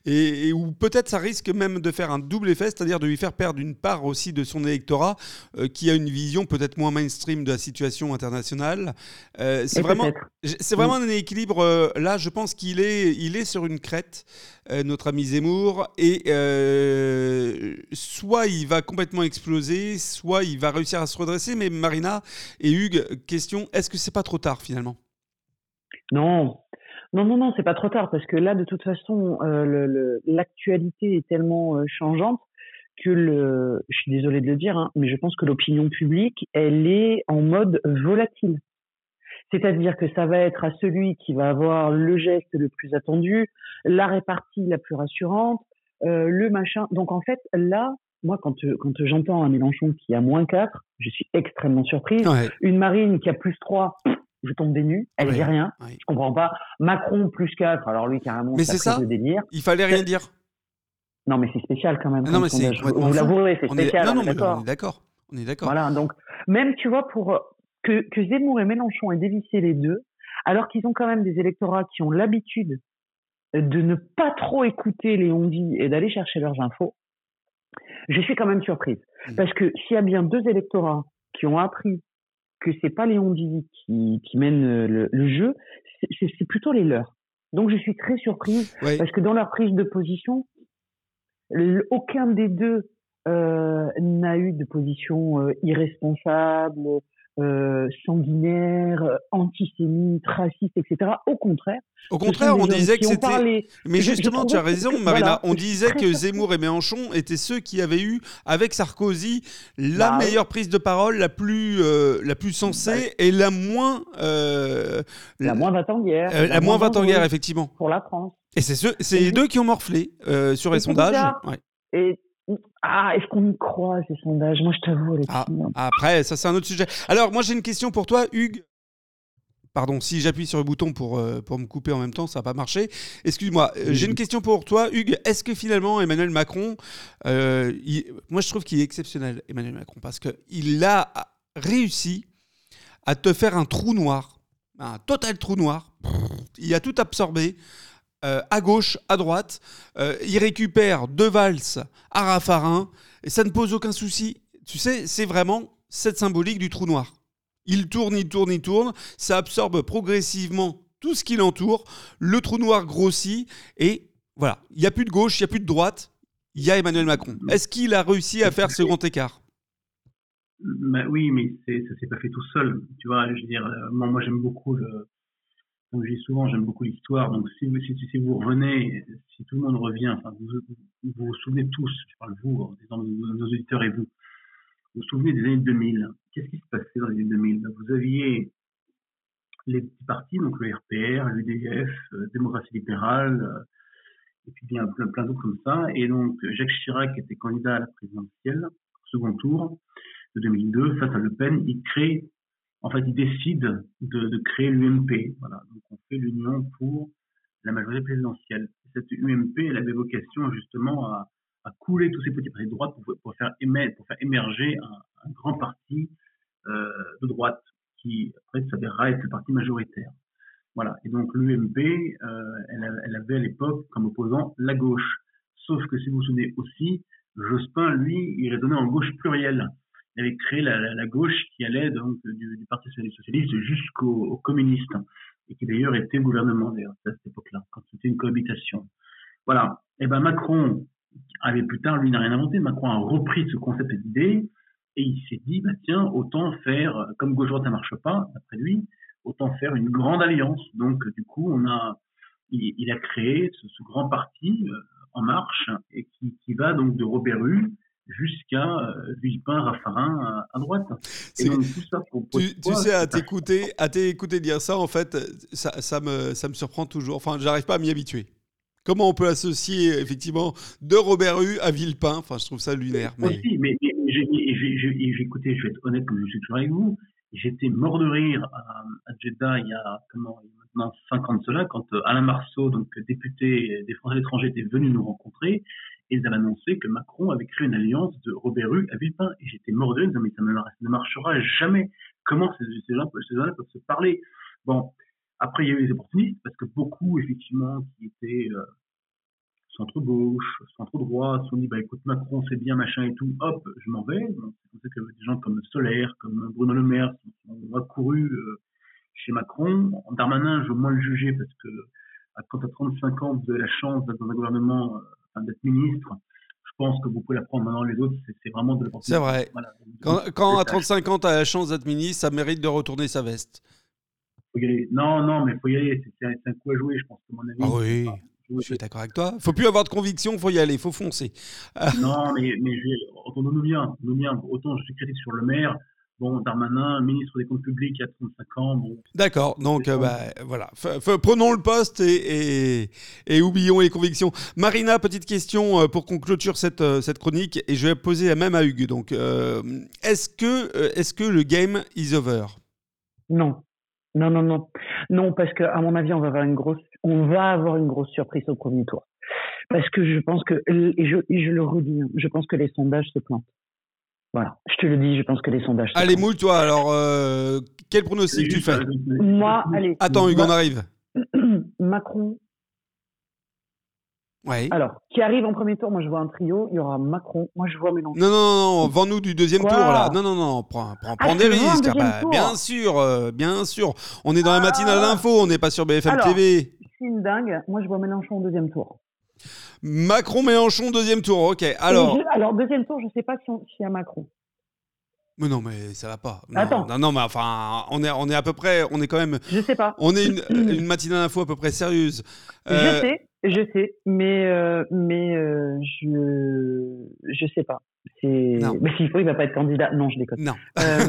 Speaker 1: et, où peut-être ça risque même de faire un double effet, c'est-à-dire de lui faire perdre une part aussi de son électorat, euh, qui a une vision peut-être moins mainstream de la situation internationale. Euh, c'est vraiment, c'est vraiment un équilibre. là, je pense qu'il est, il est sur une crête. Euh, notre ami Zemmour, et euh, soit il va complètement exploser, soit il va réussir à se redresser. Mais Marina et Hugues, question, est-ce que c'est pas trop tard finalement?
Speaker 2: Non, non, non, non, c'est pas trop tard parce que là, de toute façon, euh, l'actualité est tellement changeante que le, je suis désolé de le dire, hein, mais je pense que l'opinion publique, elle est en mode volatile. C'est-à-dire que ça va être à celui qui va avoir le geste le plus attendu, la répartie la plus rassurante, euh, le machin. Donc en fait, là, moi, quand, quand j'entends un Mélenchon qui a moins 4, je suis extrêmement surprise. Une Marine qui a plus 3, je tombe des nues, elle dit rien, je comprends pas. Macron plus 4, alors lui carrément,
Speaker 1: mais c'est ça, de délire. Il fallait rien dire.
Speaker 2: Non, mais c'est spécial quand même.
Speaker 1: Non, mais c'est.
Speaker 2: Vous l'avouerez, c'est spécial.
Speaker 1: Non, non, on est d'accord. On est d'accord.
Speaker 2: Voilà, donc même tu vois pour que, que Zemmour et Mélenchon aient dévissé les deux, alors qu'ils ont quand même des électorats qui ont l'habitude de ne pas trop écouter les on et d'aller chercher leurs infos, je suis quand même surprise. Mmh. Parce que s'il y a bien deux électorats qui ont appris que c'est pas les qui, qui mènent le, le jeu, c'est plutôt les leurs. Donc je suis très surprise parce que dans leur prise de position, aucun des deux euh, n'a eu de position euh, irresponsable, euh, sanguinaire, antisémite, raciste, etc. Au contraire.
Speaker 1: Au contraire, on disait que c'était. Mais justement, tu as raison, Marina. on disait que Zemmour et Mélenchon étaient ceux qui avaient eu, avec Sarkozy, la bah meilleure prise de parole, la plus, euh, la plus sensée bah et la moins.
Speaker 2: Euh, la moins va-t-en-guerre.
Speaker 1: la, moins va-t-en-guerre, effectivement.
Speaker 2: Pour la France.
Speaker 1: Et c'est les deux qui ont morflé sur les sondages.
Speaker 2: Ouais. Et ah, est-ce qu'on y croit ces sondages? Moi, je t'avoue,
Speaker 1: ah, Après, ça, c'est un autre sujet. Alors, moi, j'ai une question pour toi, Hugues. Pardon, si j'appuie sur le bouton pour, euh, pour me couper en même temps, ça va pas marcher. Excuse-moi, euh, j'ai une question pour toi, Hugues. Est-ce que finalement, Emmanuel Macron, euh, moi, je trouve qu'il est exceptionnel, Emmanuel Macron, parce qu'il a réussi à te faire un trou noir, un total trou noir. Il a tout absorbé. Euh, à gauche, à droite. Euh, il récupère deux valses à Raffarin et ça ne pose aucun souci. Tu sais, c'est vraiment cette symbolique du trou noir. Il tourne, il tourne, il tourne. Ça absorbe progressivement tout ce qui l'entoure. Le trou noir grossit et voilà, il n'y a plus de gauche, il n'y a plus de droite. Il y a Emmanuel Macron. Est-ce qu'il a réussi à faire ce grand écart?
Speaker 3: Oui, mais ça s'est pas fait tout seul. Tu vois, je veux dire, euh, moi, moi j'aime beaucoup le, comme je dis souvent, j'aime beaucoup l'histoire. Donc, si vous, revenez, si tout le monde revient, enfin, vous vous, souvenez tous, je parle vous, nos auditeurs et vous, vous vous souvenez des années 2000. Qu'est-ce qui se passait dans les années 2000 Vous aviez les petits partis, donc le RPR, l'UDF, euh, Démocratie libérale, euh, et puis bien plein, plein d'autres comme ça. Et donc Jacques Chirac était candidat à la présidentielle, second tour de 2002, face à Le Pen. Il crée, en fait, il décide de, créer l'UMP. Voilà, donc on fait l'union pour la majorité présidentielle. Cette UMP, elle avait vocation justement à, couler tous ces petits partis de droite pour, faire émerger, un, grand parti euh, de droite qui après s'avérera être le parti majoritaire. Voilà. Et donc l'UMP, euh, elle, elle, avait à l'époque comme opposant la gauche. Sauf que si vous vous souvenez aussi, Jospin, lui, il raisonnait en gauche plurielle. Il avait créé la, gauche qui allait donc du, Parti socialiste jusqu'aux communistes et qui d'ailleurs était au gouvernement d'ailleurs à cette époque-là, quand c'était une cohabitation. Voilà. Et ben Macron avait plus tard, lui n'a rien inventé. Macron a repris ce concept d'idée et il s'est dit, bah tiens, autant faire, comme gauche droite ça marche pas, d'après lui, autant faire une grande alliance. Donc, du coup, on a, il, a créé ce, grand parti euh, en marche et qui, qui, va donc de Robert Rue jusqu'à euh, Villepin, Raffarin à, à droite.
Speaker 1: Et donc, tout ça pour, pour tu, tu, sais, à t'écouter, à t'écouter dire ça, en fait, ça, ça, me, ça me surprend toujours. Enfin, j'arrive pas à m'y habituer. Comment on peut associer effectivement de Robert Rue à Villepin? Enfin, je trouve ça lunaire.
Speaker 3: Mais... Aussi, mais, mais, j'ai écouté, je vais être honnête comme je suis toujours avec vous, j'étais mort de rire à, à, Jeddah il y a comment maintenant cinq ans de cela, quand euh, Alain Marceau, donc député des Français à l'étranger, était venu nous rencontrer ils avaient annoncé que Macron avait créé une alliance de Robert Rue à Villepin. Et j'étais mort de rire, mais ça, ne marchera jamais. Comment ces, gens, ces gens peuvent se parler? Bon, après, il y a eu les opportunistes, parce que beaucoup, effectivement, qui étaient euh, centre-gauche, centre-droit, se sont dit, bah écoute, Macron, c'est bien, machin et tout, hop, je m'en vais. C'est pour ça que des gens comme Solaire, comme Bruno Le Maire ont accouru euh, chez Macron. Darmanin, je veux moins le juger, parce que quand à 35 ans, vous avez la chance d'être dans un gouvernement, euh, d'être ministre, je pense que vous pouvez la prendre maintenant les autres, c'est vraiment de
Speaker 1: l'opportunité. C'est vrai. Voilà. Quand, quand à 35 ans, tu as la chance d'être ministre, ça mérite de retourner sa veste.
Speaker 3: Faut y aller. Non, non, mais il faut y aller. C'est un coup à jouer, je pense, que mon avis.
Speaker 1: Ah oui. Je suis d'accord avec toi. Faut plus avoir de conviction, faut y aller, faut foncer.
Speaker 3: non, mais, mais entendons-nous bien, nous bien. Autant je suis critique sur le maire. Bon, Darmanin, ministre des Comptes Publics, il y a 35 ans. Bon,
Speaker 1: D'accord, donc euh, bah, voilà. F -f prenons le poste et, et, et, oublions les convictions. Marina, petite question euh, pour qu'on clôture cette, euh, cette chronique et je vais poser la même à Hugues. Donc, euh, est-ce que, est que le game is over?
Speaker 2: Non. Non, non, non. Non, parce que à mon avis, on va avoir une grosse, on va avoir une grosse surprise au premier tour. Parce que je pense que, et je, et je le redis, hein, je pense que les sondages se plantent. Voilà, je te le dis, je pense que les sondages.
Speaker 1: Allez, moule-toi. Alors, euh, quel pronostic tu fais?
Speaker 2: Moi, allez.
Speaker 1: Attends, Hugues, on arrive.
Speaker 2: Macron,
Speaker 1: Ouais.
Speaker 2: Alors, qui arrive en premier tour, moi je vois un trio, il y aura Macron, moi je vois Mélenchon.
Speaker 1: Non, non, non, vends-nous du deuxième
Speaker 2: Quoi
Speaker 1: tour là. Non, non, non, prends, prends,
Speaker 2: Ah,
Speaker 1: prends des risques. Ah bah, bien sûr, euh, bien sûr. On est dans la matinale
Speaker 2: Ah.
Speaker 1: d'info, on n'est pas sur BFM
Speaker 2: Alors.
Speaker 1: TV.
Speaker 2: C'est une dingue, moi je vois Mélenchon au deuxième tour.
Speaker 1: Macron-Mélenchon, deuxième tour, ok. Alors,
Speaker 2: je- alors deuxième tour, je sais pas si s'il y a Macron.
Speaker 1: mais non, mais ça va pas. Non,
Speaker 2: Attends.
Speaker 1: non, non, mais enfin, on est, on est à peu près, on est quand même,
Speaker 2: Je sais pas.
Speaker 1: on est une, une matinale d'info à peu près sérieuse.
Speaker 2: Je
Speaker 1: Euh,
Speaker 2: sais, je sais, mais euh, mais euh, je je sais pas.
Speaker 1: Non.
Speaker 2: mais s'il faut, il va pas être candidat. Non, je déconne.
Speaker 1: Non.
Speaker 2: Euh,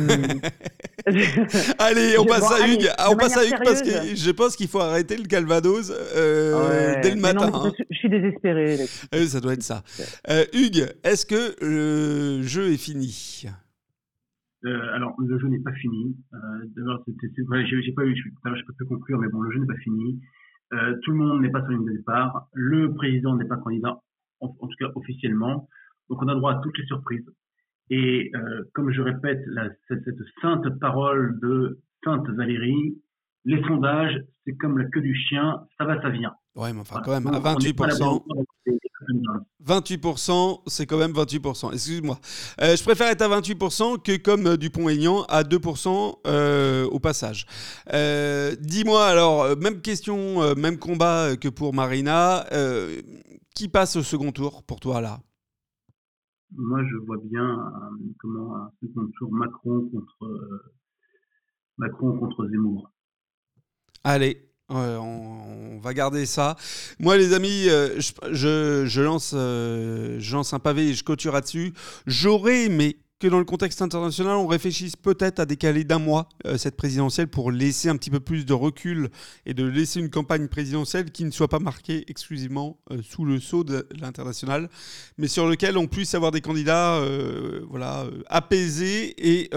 Speaker 1: Allez, on
Speaker 2: Je-
Speaker 1: passe
Speaker 2: bon,
Speaker 1: à
Speaker 2: allez,
Speaker 1: Hugues. Ah, on passe à Hugues parce que je pense qu'il faut arrêter le calvados euh,
Speaker 2: ouais.
Speaker 1: dès le
Speaker 2: Mais non,
Speaker 1: matin.
Speaker 2: mais
Speaker 1: hein.
Speaker 2: je, suis désespéré.
Speaker 1: Euh, ça doit être ça. Euh, Hugues, est-ce que le jeu est fini?
Speaker 3: Euh, alors, le jeu n'est pas fini. Euh, D'abord, ouais, j'ai pas eu, je j'ai pas pu conclure, mais bon, le jeu n'est pas fini. Euh, tout le monde n'est pas sur une de départ. Le président n'est pas candidat, en, en tout cas officiellement. Donc, on a droit à toutes les surprises. Et euh, comme je répète la, cette, cette sainte parole de Sainte Valérie, les sondages, c'est comme la queue du chien, ça va, ça vient.
Speaker 1: Ouais, mais enfin,
Speaker 3: Voilà.
Speaker 1: quand même, à
Speaker 3: Donc, on n'est pas là
Speaker 1: 28%.
Speaker 3: pour des
Speaker 1: 28%, c'est quand même 28%. Excuse-moi. Euh, je préfère être à 28% que comme euh, Dupont-Aignan à 2% euh, au passage. Dis-moi alors, même question, même combat que pour Marina. qui passe au second tour pour toi là?
Speaker 3: Moi, je vois bien comment un second tour Macron contre Macron contre Zemmour.
Speaker 1: Allez, on, va garder ça. Moi, les amis, euh, je, lance, euh, je lance un pavé et je clôture là-dessus. J'aurais aimé que dans le contexte international, on réfléchisse peut-être à décaler d'un mois euh, cette présidentielle pour laisser un petit peu plus de recul et de laisser une campagne présidentielle qui ne soit pas marquée exclusivement euh, sous le sceau de l'international, mais sur lequel on puisse avoir des candidats euh, voilà, apaisés et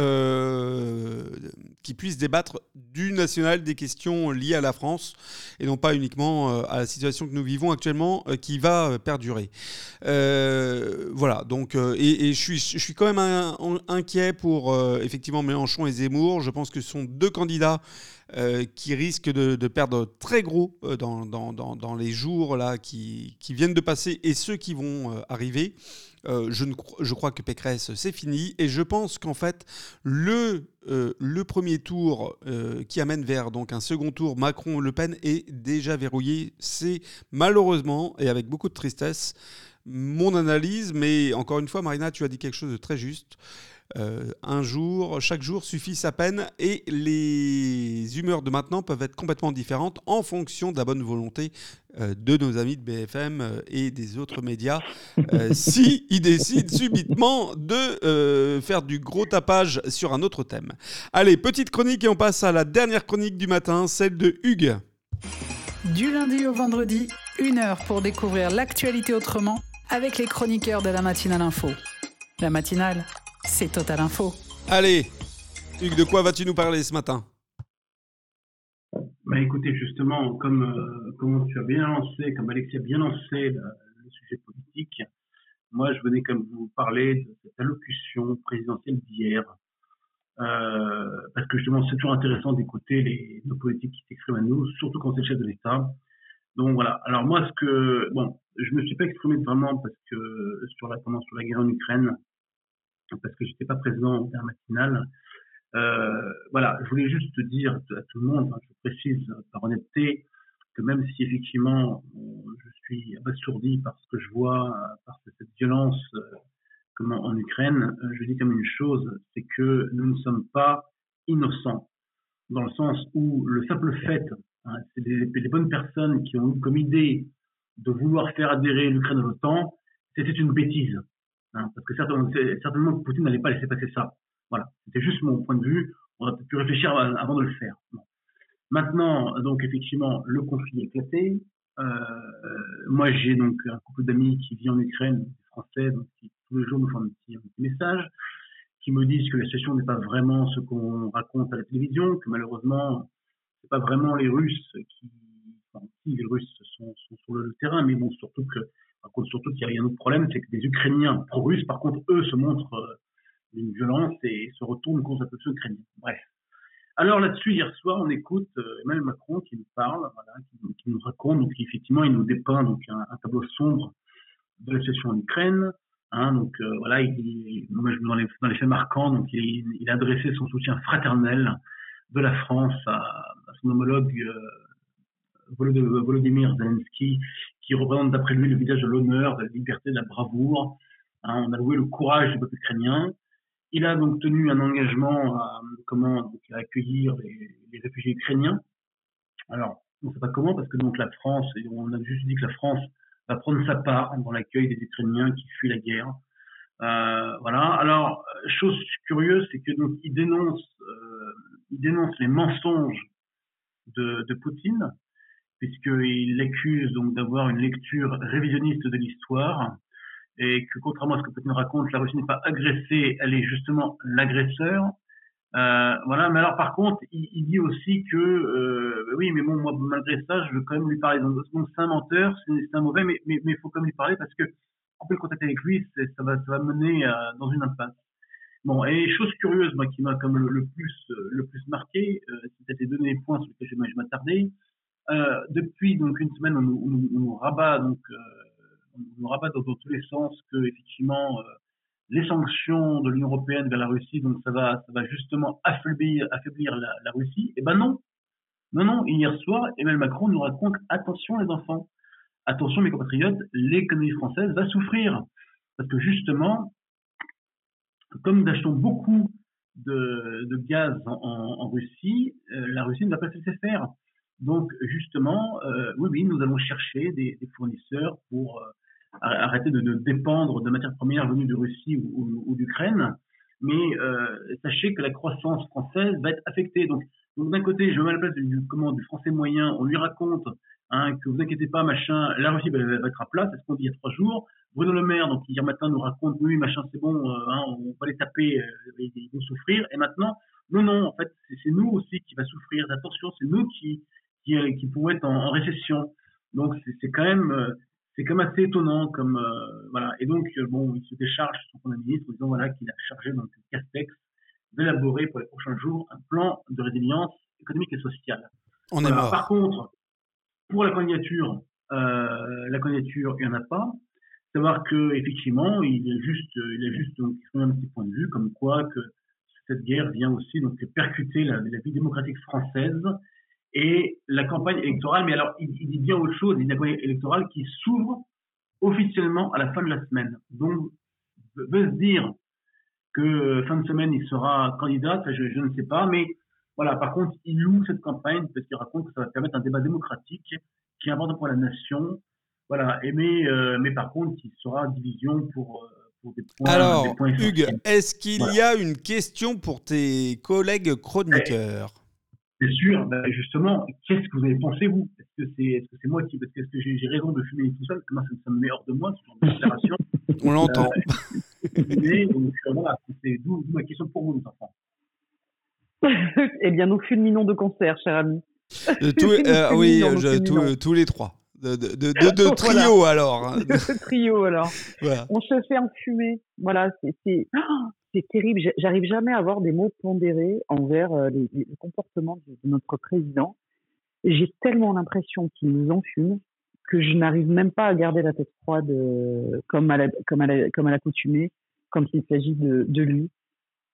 Speaker 1: qui puissent débattre du national des questions liées à la France et non pas uniquement à la situation que nous vivons actuellement qui va perdurer. voilà, donc, et, je suis quand même un, inquiet pour euh, effectivement Mélenchon et Zemmour. Je pense que ce sont deux candidats euh, qui risquent de, perdre très gros euh, dans, les jours là, qui, viennent de passer et ceux qui vont arriver. je crois que Pécresse, c'est fini. Et je pense qu'en fait, le, le premier tour qui amène vers donc, un second tour Macron-Le Pen est déjà verrouillé. C'est malheureusement, et avec beaucoup de tristesse, mon analyse, mais encore une fois, Marina, tu as dit quelque chose de très juste. Euh, un jour, chaque jour suffit sa peine et les humeurs de maintenant peuvent être complètement différentes en fonction de la bonne volonté euh, de nos amis de BFM euh, et des autres médias si ils décident subitement de faire du gros tapage sur un autre thème. Allez, petite chronique et on passe à la dernière chronique du matin, celle de Hugues.
Speaker 4: Du lundi au vendredi, une heure pour découvrir l'actualité autrement avec les chroniqueurs de la matinale info. La matinale, c'est Total Info.
Speaker 1: Allez, Hugues, de quoi vas-tu nous parler ce matin?
Speaker 3: Bah écoutez, justement, comme, euh, tu as bien lancé, comme Alexis a bien lancé le, sujet politique, moi je venais comme vous parler de cette allocution présidentielle d'hier, euh, parce que justement c'est toujours intéressant d'écouter les, nos politiques qui s'expriment à nous, surtout quand c'est le chef de l'État. Donc voilà. Alors moi, ce que bon, je me suis pas exprimé vraiment parce que sur la guerre en Ukraine, parce que j'étais pas présent au matinal. Euh, voilà, je voulais juste dire à tout le monde, hein, je précise par honnêteté, que même si effectivement je suis abasourdi par ce que je vois, par cette violence euh, en Ukraine, euh, je dis comme une chose, c'est que nous ne sommes pas innocents, dans le sens où le simple fait Hein, c'est les, bonnes personnes qui ont eu comme idée de vouloir faire adhérer l'Ukraine à l'OTAN, c'était une bêtise. Hein, parce que certainement, certainement Poutine n'allait pas laisser passer ça. Voilà, c'était juste mon point de vue. On a pu réfléchir avant de le faire. Maintenant, donc effectivement, le conflit est éclaté. Euh, moi, j'ai donc un couple d'amis qui vit en Ukraine, français, qui tous les jours me font un petit, un message, qui me disent que la situation n'est pas vraiment ce qu'on raconte à la télévision, que malheureusement, pas vraiment les Russes qui, enfin, les Russes sont, sur le terrain, mais bon, surtout que, surtout qu'il y a un autre problème, c'est que des Ukrainiens pro-russes, par contre, eux se montrent euh, d'une violence et se retournent contre la population ukrainienne. Bref. Alors là-dessus, hier soir, on écoute euh, Emmanuel Macron qui nous parle, voilà, qui, nous raconte, donc effectivement, il nous dépeint donc un, tableau sombre de la situation en Ukraine. Hein, donc euh, voilà, il, je, dans, les, dans les faits donc il, il a adressé son soutien fraternel de la France à, son homologue euh, Volodymyr Zelensky, qui représente d'après lui le visage de l'honneur, de la liberté, de la bravoure. Hein, on a loué le courage du peuple ukrainien. Il a donc tenu un engagement à, comment, accueillir les, réfugiés ukrainiens. Alors, on ne sait pas comment, parce que donc la France, on a juste dit que la France va prendre sa part dans l'accueil des Ukrainiens qui fuient la guerre. Euh, voilà. Alors, chose curieuse, c'est que donc il dénonce, euh, il dénonce les mensonges de Poutine, puisqu'il l'accuse donc d'avoir une lecture révisionniste de l'histoire et que contrairement à ce que Poutine raconte, la Russie n'est pas agressée, elle est justement l'agresseur. Euh, voilà, mais alors par contre, il, dit aussi que euh, oui, mais bon, moi malgré ça, je veux quand même lui parler. Donc c'est un menteur, c'est un mauvais, mais mais faut quand même lui parler parce que couper le contact avec lui, ça va ça va mener euh, dans une impasse. Bon, et chose curieuse, moi, qui m'a comme le, plus le plus marqué, euh, c'était les données points sur lesquels je m'attardais. Euh, depuis donc une semaine, on nous, rabat donc euh, on nous rabatte dans, tous les sens que effectivement les sanctions de l'Union européenne vers la Russie, donc ça va, ça va justement affaiblir, affaiblir la, Russie. Eh ben non, non, non. Hier soir, Emmanuel Macron nous raconte attention les enfants, attention mes compatriotes, l'économie française va souffrir parce que justement, comme nous achetons beaucoup de, gaz en, Russie, euh, la Russie ne va pas se laisser faire. Donc justement, euh, oui, oui, nous allons chercher des, fournisseurs pour euh, arrêter de, dépendre de matières premières venues de Russie ou, d'Ukraine. Mais euh, sachez que la croissance française va être affectée. Donc, d'un côté, je me mets à la place du, français moyen, on lui raconte hein, que vous inquiétez pas, machin, la Russie va, être à plat, c'est ce qu'on dit il y a trois jours. Bruno Le Maire, donc hier matin, nous raconte, oui, machin, c'est bon, hein, on va les taper, ils vont souffrir. Et maintenant, non, non, en fait, c'est nous aussi qui va souffrir. Attention, c'est nous qui, qui, qui pourront être en, en récession. Donc, c'est quand même, c'est quand même assez étonnant comme euh, voilà et donc euh, bon il se décharge sur son premier ministre en disant voilà qu'il a chargé donc Castex d'élaborer pour les prochains jours un plan de résilience économique et sociale.
Speaker 1: On est mort.
Speaker 3: Par contre, pour la candidature, euh, la candidature il n'y en a pas. Savoir que effectivement il est juste il a juste donc un petit point de vue comme quoi que cette guerre vient aussi donc percuter la, la vie démocratique française et la campagne électorale. Mais alors, il, dit bien autre chose, il dit la campagne électorale qui s'ouvre officiellement à la fin de la semaine. Donc, veut se dire que fin de semaine, il sera candidat, je, je ne sais pas, mais voilà, par contre, il loue cette campagne parce qu'il raconte que ça va permettre un débat démocratique qui est important pour la nation. Voilà, et mais, euh, mais par contre, il sera division pour, euh, pour des points.
Speaker 1: Alors, Hugues, est-ce qu'il y a une question pour tes collègues chroniqueurs?
Speaker 3: C'est sûr, ben justement, qu'est-ce que vous avez pensé, vous? Est-ce que c'est est -ce c'est moi qui. Parce que, est-ce que j'ai raison de fumer tout seul Moi, ça, me met hors de moi, ce genre de déclaration.
Speaker 1: On l'entend.
Speaker 3: Euh, donc, voilà, c'est d'où ma question pour vous, les enfants.
Speaker 2: eh bien, nous fulminons de concert, cher ami.
Speaker 1: Euh, tout, euh, oui, je, tout, tous les trois. De, de, de, de trio alors. Hein.
Speaker 2: De trio alors. Voilà. On se fait enfumer. Voilà, c'est c'est terrible. J'arrive jamais à avoir des mots pondérés envers euh, les comportements de, notre président. J'ai tellement l'impression qu'il nous enfume que je n'arrive même pas à garder la tête froide euh, comme à comme à comme à l'accoutumée quand il s'agit de, lui.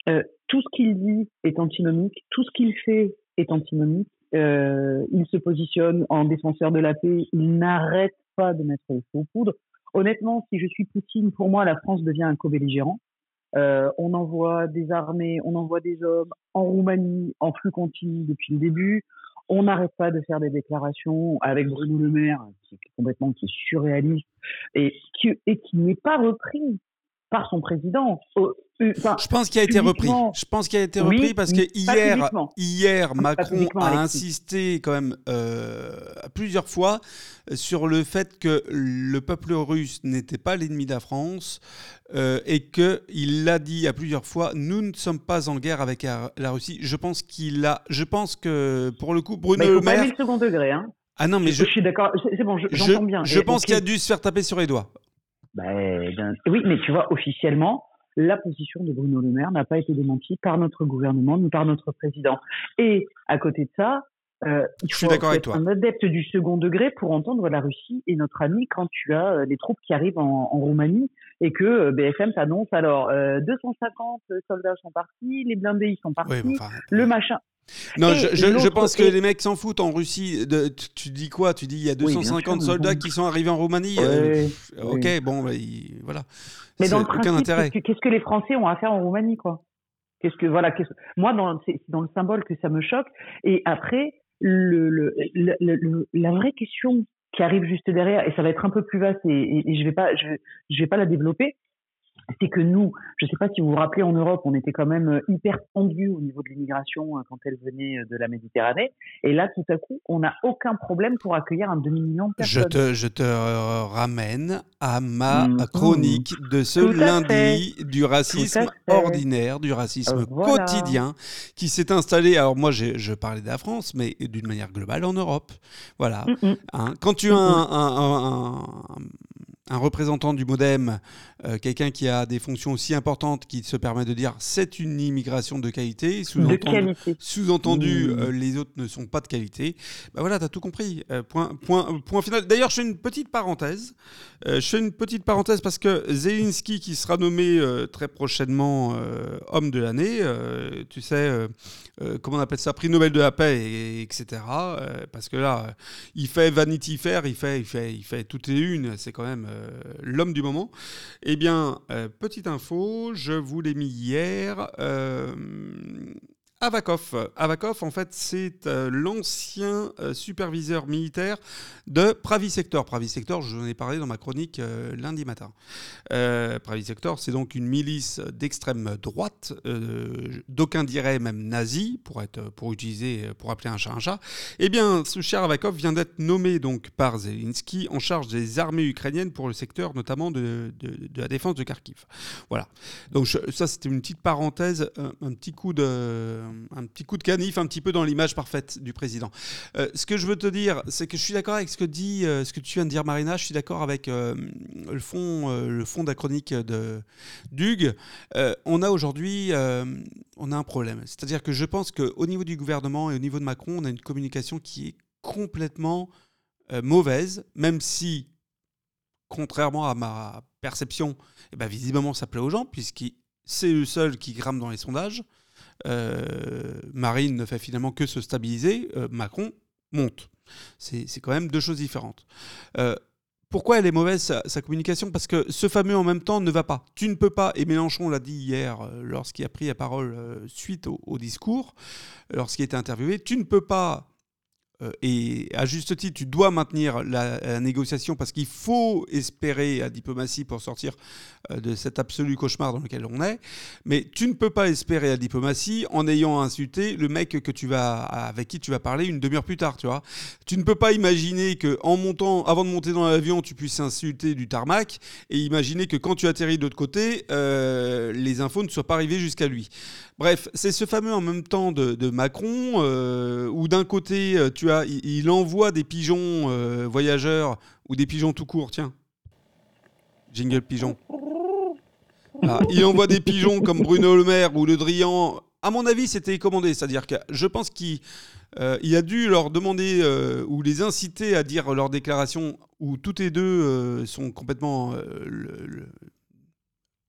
Speaker 2: Euh, tout ce qu'il dit est antinomique, tout ce qu'il fait est antinomique. Il se positionne en défenseur de la paix, il n'arrête pas de mettre le faux poudre. Honnêtement, si je suis Poutine, pour moi, la France devient un co-belligérant. Euh, on envoie des armées, on envoie des hommes en Roumanie en flux continu depuis le début. On n'arrête pas de faire des déclarations avec Bruno Le Maire, qui est complètement qui est surréaliste et qui, et qui n'est pas repris par son président.
Speaker 1: Enfin, je pense qu'il a été repris. Je pense qu'il a été repris parce que hier, hier Macron a insisté quand même euh, plusieurs fois sur le fait que le peuple russe n'était pas l'ennemi de la France euh, et qu'il l'a dit à plusieurs fois. Nous ne sommes pas en guerre avec la Russie. Je pense qu'il a. Je pense que pour le coup, Bruno Le Maire. Pas
Speaker 2: le second degré. Hein.
Speaker 1: Ah non, mais
Speaker 2: je, je suis d'accord. C'est bon, j'entends bien.
Speaker 1: Je pense qu'il a dû se faire taper sur les doigts.
Speaker 2: Ben, oui, mais tu vois, officiellement, la position de Bruno Le Maire n'a pas été démentie par notre gouvernement ni par notre président. Et à côté de ça, euh, il faut être un adepte du second degré pour entendre la Russie et notre ami quand tu as euh, les troupes qui arrivent en, en Roumanie et que euh, BFM t'annonce alors 250 euh, soldats sont partis, les blindés ils sont partis, le machin.
Speaker 1: Non, je, je, pense que les mecs s'en foutent en Russie. De, tu, dis quoi? Tu dis il y a 250 soldats qui sont arrivés en Roumanie. Euh, ok, bon, bah, voilà.
Speaker 2: Mais dans le principe, qu'est-ce que, les Français ont à faire en Roumanie, quoi? Qu'est-ce que voilà Moi, c'est dans le symbole que ça me choque. Et après, le, le, la vraie question qui arrive juste derrière, et ça va être un peu plus vaste, et, et, je vais pas, je, je vais pas la développer, c'est que nous, je ne sais pas si vous vous rappelez, en Europe, on était quand même euh, hyper tendu au niveau de l'immigration euh, quand elle venait euh, de la Méditerranée. Et là, tout à coup, on n'a aucun problème pour accueillir un demi-million de personnes.
Speaker 1: Je te, je te ramène à ma mmh. chronique de ce lundi du racisme ordinaire, du racisme quotidien qui s'est installé. Alors moi, je parlais de la France, mais d'une manière globale en Europe. Voilà. Mmh, mmh. Hein, quand tu as un, un, un, un représentant du modem euh, quelqu'un qui a des fonctions aussi importantes qui se permet de dire c'est une immigration de qualité,
Speaker 2: sous-entendu,
Speaker 1: sous mmh. les autres ne sont pas de qualité. Ben voilà, tu as tout compris. point, point, point final. D'ailleurs, je fais une petite parenthèse. je fais une petite parenthèse parce que Zelensky, qui sera nommé très prochainement homme de l'année, tu sais, comment on appelle ça, prix Nobel de la paix, et, etc. parce que là, il fait Vanity Fair, il fait, il fait, il fait toutes les unes, c'est quand même euh, l'homme du moment. Eh bien, euh, petite info, je vous l'ai mis hier. Avakov. Avakov, en fait, c'est euh, l'ancien euh, superviseur militaire de Pravi Sector. Je vous en ai parlé dans ma chronique euh, lundi matin. Pravi Sector, c'est donc une milice d'extrême droite, d'aucuns diraient même nazi, pour, être, pour utiliser, pour appeler un chat un chat. Eh bien, ce cher Avakov vient d'être nommé donc par Zelensky en charge des armées ukrainiennes pour le secteur notamment de, la défense de Kharkiv. Voilà. Donc ça, c'était une petite parenthèse, un petit coup de un petit coup de canif un petit peu dans l'image parfaite du président. Euh, ce que je veux te dire, c'est que je suis d'accord avec ce que dit, euh, ce que tu viens de dire, Marina. Je suis d'accord avec euh, le fond, le fond de de d'Hugues. on a aujourd'hui, on un problème. C'est-à-dire que je pense qu'au niveau du gouvernement et au niveau de Macron, on a une communication qui est complètement mauvaise, même si, contrairement à ma perception, eh ben, visiblement ça plaît aux gens, puisque c'est le seul qui grame dans les sondages. Euh, Marine ne fait finalement que se stabiliser, euh, Macron monte. C'est quand même deux choses différentes. Euh, pourquoi elle est mauvaise, sa, communication? Parce que ce fameux en même temps ne va pas. Tu ne peux pas, et Mélenchon l'a dit hier lorsqu'il a pris la parole suite au, discours, lorsqu'il était interviewé, tu ne peux pas euh, et à juste titre, tu dois maintenir la, négociation parce qu'il faut espérer la diplomatie pour sortir euh, de cet absolu cauchemar dans lequel on est. Mais tu ne peux pas espérer la diplomatie en ayant insulté le mec que tu vas, avec qui tu vas parler une demi-heure plus tard. Tu vois, tu ne peux pas imaginer que en montant, avant de monter dans l'avion, tu puisses insulter du tarmac et imaginer que quand tu atterris de l'autre côté, euh, les infos ne soient pas arrivées jusqu'à lui. Bref, c'est ce fameux en même temps de, Macron, euh, où d'un côté, euh, tu as, il, envoie des pigeons euh, voyageurs, ou des pigeons tout court, tiens. Jingle pigeon. Ah, il envoie des pigeons comme Bruno Le Maire ou Le Drian. À mon avis, c'était commandé. C'est-à-dire que je pense qu'il a dû leur demander ou les inciter à dire leur déclaration où toutes les deux sont complètement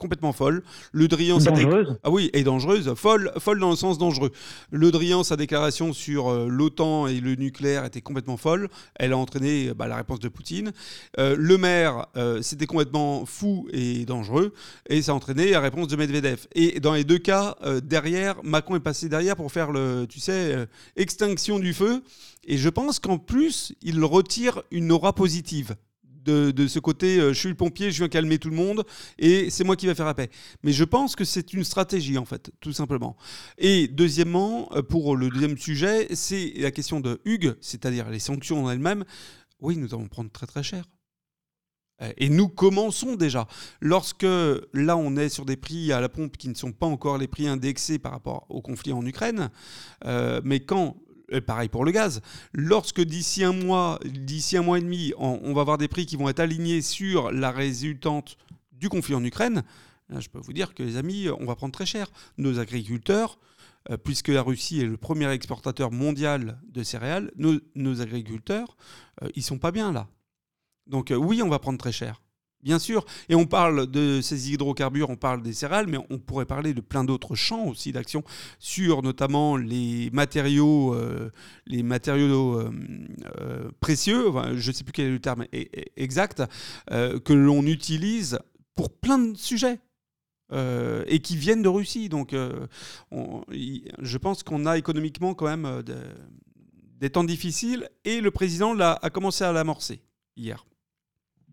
Speaker 1: complètement folle. Le Drian,
Speaker 2: dangereuse.
Speaker 1: Ah oui, et dangereuse. Folle, folle dans le sens dangereux. Le Drian, sa déclaration sur euh, l'OTAN et le nucléaire était complètement folle. Elle a entraîné bah, la réponse de Poutine. Euh, le maire, euh, c'était complètement fou et dangereux. Et ça a entraîné la réponse de Medvedev. Et dans les deux cas, derrière, Macron est passé derrière pour faire le, tu sais, extinction du feu. Et je pense qu'en plus, il retire une aura positive de, ce côté, euh, je suis le pompier, je viens calmer tout le monde et c'est moi qui vais faire la paix. Mais je pense que c'est une stratégie en fait, tout simplement. Et deuxièmement, euh, pour le deuxième sujet, c'est la question de Hugues, c'est-à-dire les sanctions en elles-mêmes. Oui, nous allons prendre très très cher. Euh, et nous commençons déjà. Lorsque là, on est sur des prix à la pompe qui ne sont pas encore les prix indexés par rapport au conflit en Ukraine, mais quand pareil pour le gaz. Lorsque d'ici un mois, d'ici un mois et demi, on, va avoir des prix qui vont être alignés sur la résultante du conflit en Ukraine, je peux vous dire que les amis, on va prendre très cher. Nos agriculteurs, euh, puisque la Russie est le premier exportateur mondial de céréales, nos, agriculteurs, euh, ils sont pas bien là. Donc euh, oui, on va prendre très cher bien sûr. Et on parle de ces hydrocarbures, on parle des céréales, mais on pourrait parler de plein d'autres champs aussi d'action sur notamment les matériaux, euh, les matériaux euh, euh, précieux, je ne sais plus quel est le terme e-, e-, exact, que l'on utilise pour plein de sujets. et qui viennent de Russie. Donc, je pense qu'on a économiquement quand même des temps difficiles et le président a commencé à l'amorcer hier.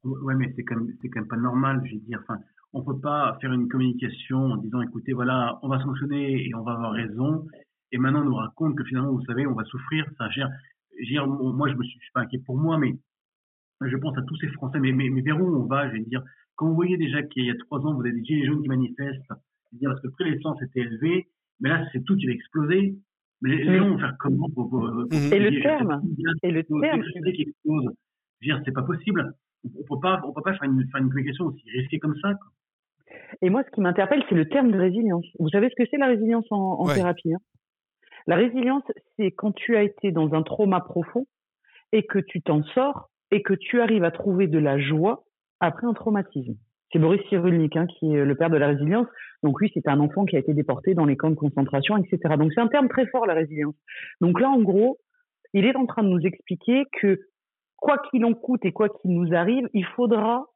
Speaker 3: Ouais, mais c'est quand même, c'est quand même pas normal, je veux dire. Enfin, on peut pas faire une communication en disant, écoutez, voilà, on va sanctionner et on va avoir raison. Et maintenant, on nous raconte que finalement, vous savez, on va souffrir. Enfin, je veux dire, moi, je me suis, suis pas inquiet pour moi, mais je pense à tous ces Français. Mais, mais, mais vers où on va, je veux dire, quand vous voyez déjà qu'il y a trois ans, vous avez des gilets jaunes qui manifestent, je veux dire, parce que le prix de l'essence était élevé, mais là, c'est tout qui va exploser. Mais les gens vont faire comment pour, pour,
Speaker 2: Et le terme, et le terme,
Speaker 3: qui explose. Je veux dire, c'est pas possible on peut pas, on peut pas faire une, faire une communication aussi risquée comme ça.
Speaker 2: Et moi, ce qui m'interpelle, c'est le terme de résilience. Vous savez ce que c'est la résilience en, thérapie hein? La résilience, c'est quand tu as été dans un trauma profond et que tu t'en sors et que tu arrives à trouver de la joie après un traumatisme. C'est Boris Cyrulnik hein, qui est le père de la résilience. Donc lui, c'est un enfant qui a été déporté dans les camps de concentration, etc. Donc c'est un terme très fort, la résilience. Donc là, en gros, il est en train de nous expliquer que quoi qu'il en coûte et quoi qu'il nous arrive, il faudra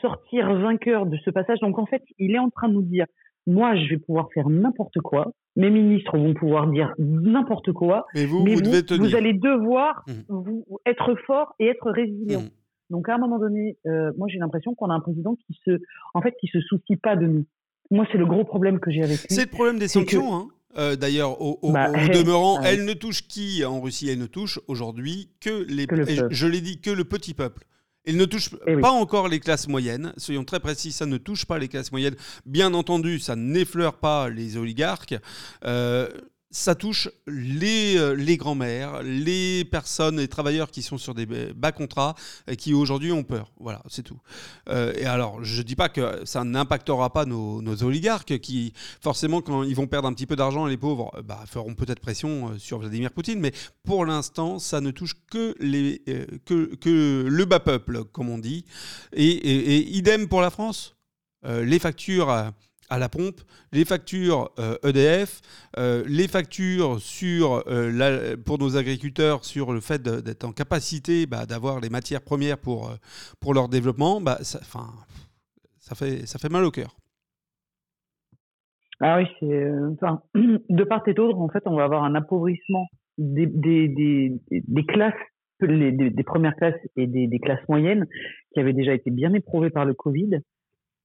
Speaker 2: sortir vainqueur de ce passage. Donc en fait, il est en train de nous dire, moi, je vais pouvoir faire n'importe quoi. Mes ministres vont pouvoir dire n'importe quoi.
Speaker 1: Mais vous, vous, devez
Speaker 2: vous allez devoir mmh. vous, être fort et être résilient. Mmh. Donc à un moment donné, euh, moi j'ai l'impression qu'on a un président qui se, en fait, qui se soucie pas de nous. Moi, c'est le gros problème que j'ai avec lui.
Speaker 1: C'est le problème des sanctions. Hein. Euh, d'ailleurs, au, bah, demeurant, elle ne touche qui en Russie? Elle ne touche aujourd'hui que les. je l'ai dit, que le petit peuple. Il ne touche eh pas encore les classes moyennes. Soyons très précis, ça ne touche pas les classes moyennes. Bien entendu, ça n'effleure pas les oligarques. Euh, ça touche les, euh, les grands-mères, les personnes, les travailleurs qui sont sur des bas contrats et qui aujourd'hui ont peur. Voilà, c'est tout. Euh, et alors, je ne dis pas que ça n'impactera pas nos, nos, oligarques qui, forcément, quand ils vont perdre un petit peu d'argent, les pauvres, euh, bah, feront peut-être pression sur Vladimir Poutine. Mais pour l'instant, ça ne touche que, les, que, que le bas peuple, comme on dit. Et, et, idem pour la France. les factures à la pompe, les factures EDF, euh, e euh, les factures sur, euh, pour nos agriculteurs sur le fait d'être en capacité bah, d'avoir les matières premières pour, pour leur développement, bah, ça, fait, ça fait mal au cœur.
Speaker 2: Ah oui, de part et d'autre, en fait, on va avoir un appauvrissement des, des, classes, des, premières classes et des classes moyennes qui avaient déjà été bien éprouvées par le Covid.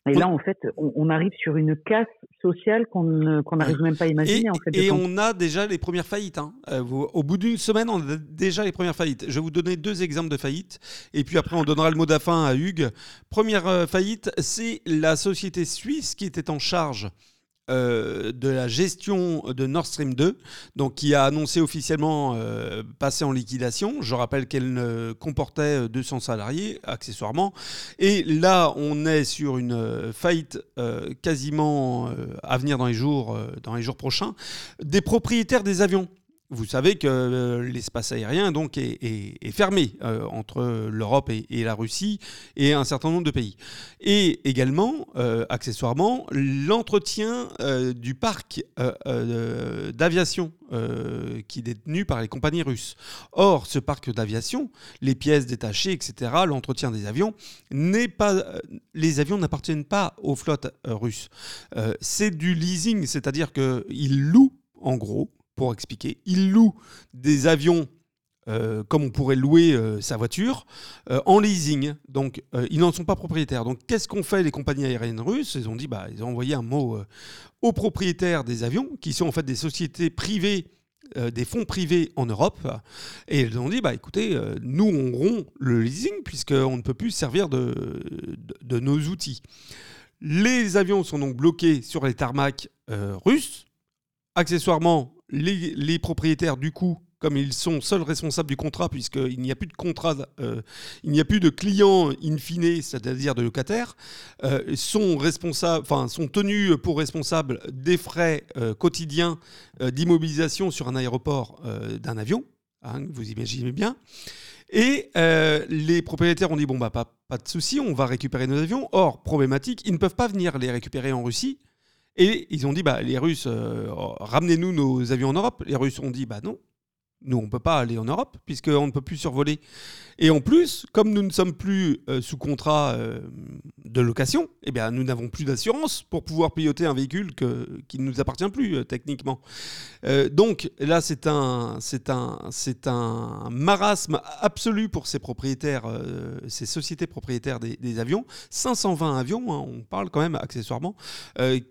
Speaker 2: Et là, en fait, on, arrive sur une casse sociale qu'on n'arrive même pas à imaginer.
Speaker 1: Et,
Speaker 2: en fait,
Speaker 1: et on a déjà les premières faillites. Hein. Euh, au bout d'une semaine, on a déjà les premières faillites. Je vais vous donner deux exemples de faillites. Et puis après, on donnera le mot d'afin à Hugues. Première euh, faillite, c'est la société suisse qui était en charge euh, de la gestion de Nord Stream 2, donc qui a annoncé officiellement euh, passer en liquidation. Je rappelle qu'elle comportait 200 salariés accessoirement. Et là, on est sur une faillite euh, quasiment à venir dans les jours prochains, des propriétaires des avions. Vous savez que euh, l'espace aérien donc est, fermé euh, entre l'Europe et, la Russie et un certain nombre de pays. Et également, euh, accessoirement, l'entretien du parc d'aviation qui est détenu par les compagnies russes. Or, ce parc d'aviation, les pièces détachées, etc., l'entretien des avions, n'est pas, les avions n'appartiennent pas aux flottes russes. C'est du leasing, c'est-à-dire qu'ils louent en gros pour expliquer. Il loue des avions euh, comme on pourrait louer euh, sa voiture, euh, en leasing. Donc, ils n'en sont pas propriétaires. Donc, qu'est-ce qu'ont fait les compagnies aériennes russes? Ils ont dit, bah, ils ont envoyé un mot aux propriétaires des avions, qui sont en fait des sociétés privées, des fonds privés en Europe. Et ils ont dit, bah, écoutez, nous, on rompt le leasing, puisqu'on ne peut plus servir de, de, nos outils. Les avions sont donc bloqués sur les tarmacs russes. Accessoirement, les, propriétaires, du coup, comme ils sont seuls responsables du contrat, puisqu'il n'y a plus de contrat, euh, il n'y a plus de clients in fine, c'est-à-dire de locataires, euh, sont, responsables, sont tenus pour responsables des frais euh, quotidiens d'immobilisation sur un aéroport d'un avion, hein, vous imaginez bien. Et les propriétaires ont dit bon bah pas, pas de souci, on va récupérer nos avions. Or problématique, ils ne peuvent pas venir les récupérer en Russie et ils ont dit, bah, les Russes, euh, ramenez-nous nos avions en Europe. Les Russes ont dit, bah non, nous, on ne peut pas aller en Europe, puisqu'on ne peut plus survoler et en plus, comme nous ne sommes plus euh, sous contrat euh, de location, eh bien, nous n'avons plus d'assurance pour pouvoir piloter un véhicule qui ne nous appartient plus euh, techniquement. donc là, c'est un, c'est un, c'est un marasme absolu pour ces propriétaires, ces sociétés propriétaires des, avions. 520 avions, hein, on parle quand même accessoirement,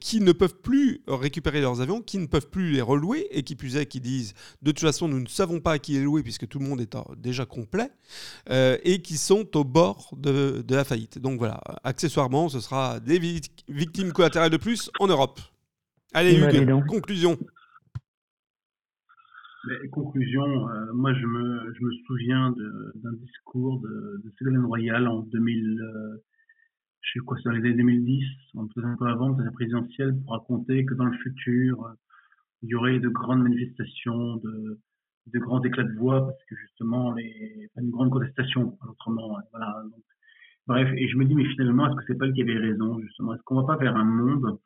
Speaker 1: qui ne peuvent plus récupérer leurs avions, qui ne peuvent plus les relouer et qui plus qui disent de toute façon, nous ne savons pas à qui les louer puisque tout le monde est déjà complet. Euh, et qui sont au bord de, la faillite. Donc voilà, accessoirement, ce sera des victimes collatérales de plus en Europe. Allez, bah, Hugues, conclusion.
Speaker 3: conclusion, euh, moi je me, je me souviens d'un discours de, de Ségolène Royal en 2000, je sais quoi, c'est dans les années 2010, on peut un peu avant, de la présidentielle, pour raconter que dans le futur, il y aurait de grandes manifestations, de, de grands éclats de voix, parce que justement, les, une grande contestation, autrement. Voilà. Donc, bref, et je me dis, mais finalement, est-ce que c'est pas lui qui avait raison, justement? Est-ce qu'on va pas vers un monde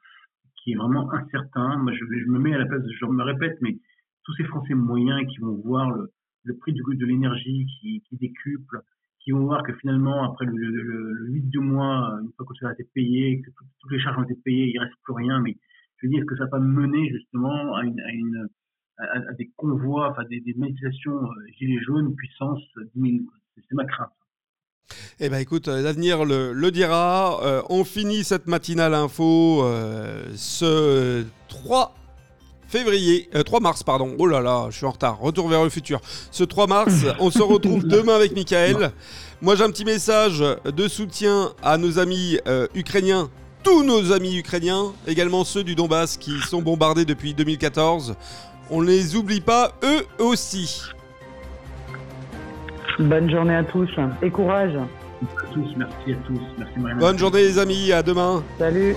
Speaker 3: qui est vraiment incertain? Moi, je, je me mets à la place, je me répète, mais tous ces Français moyens qui vont voir le, le prix du, de l'énergie qui, qui décuple, qui vont voir que finalement, après le, le, le, 8 du mois, une fois que ça a été payé, que toutes les charges ont été payées, il reste plus rien, mais je veux dire, est-ce que ça va mener justement à, une, à, des convois, enfin des, des manifestations euh, gilets jaunes puissance 10 000 C'est ma crainte.
Speaker 1: Eh ben écoute, euh, l'avenir le, le, dira. Euh, on finit cette matinale info euh, ce 3 février, 3 mars, pardon. Oh là là, je suis en retard. Retour vers le futur. Ce 3 mars, on se retrouve demain avec Michael. Moi, j'ai un petit message de soutien à nos amis ukrainiens tous nos amis ukrainiens, également ceux du Donbass qui sont bombardés depuis 2014. On ne les oublie pas, eux aussi.
Speaker 2: Bonne journée à tous et courage.
Speaker 3: À tous, merci à tous. Merci
Speaker 1: Bonne journée les amis, à demain.
Speaker 2: Salut.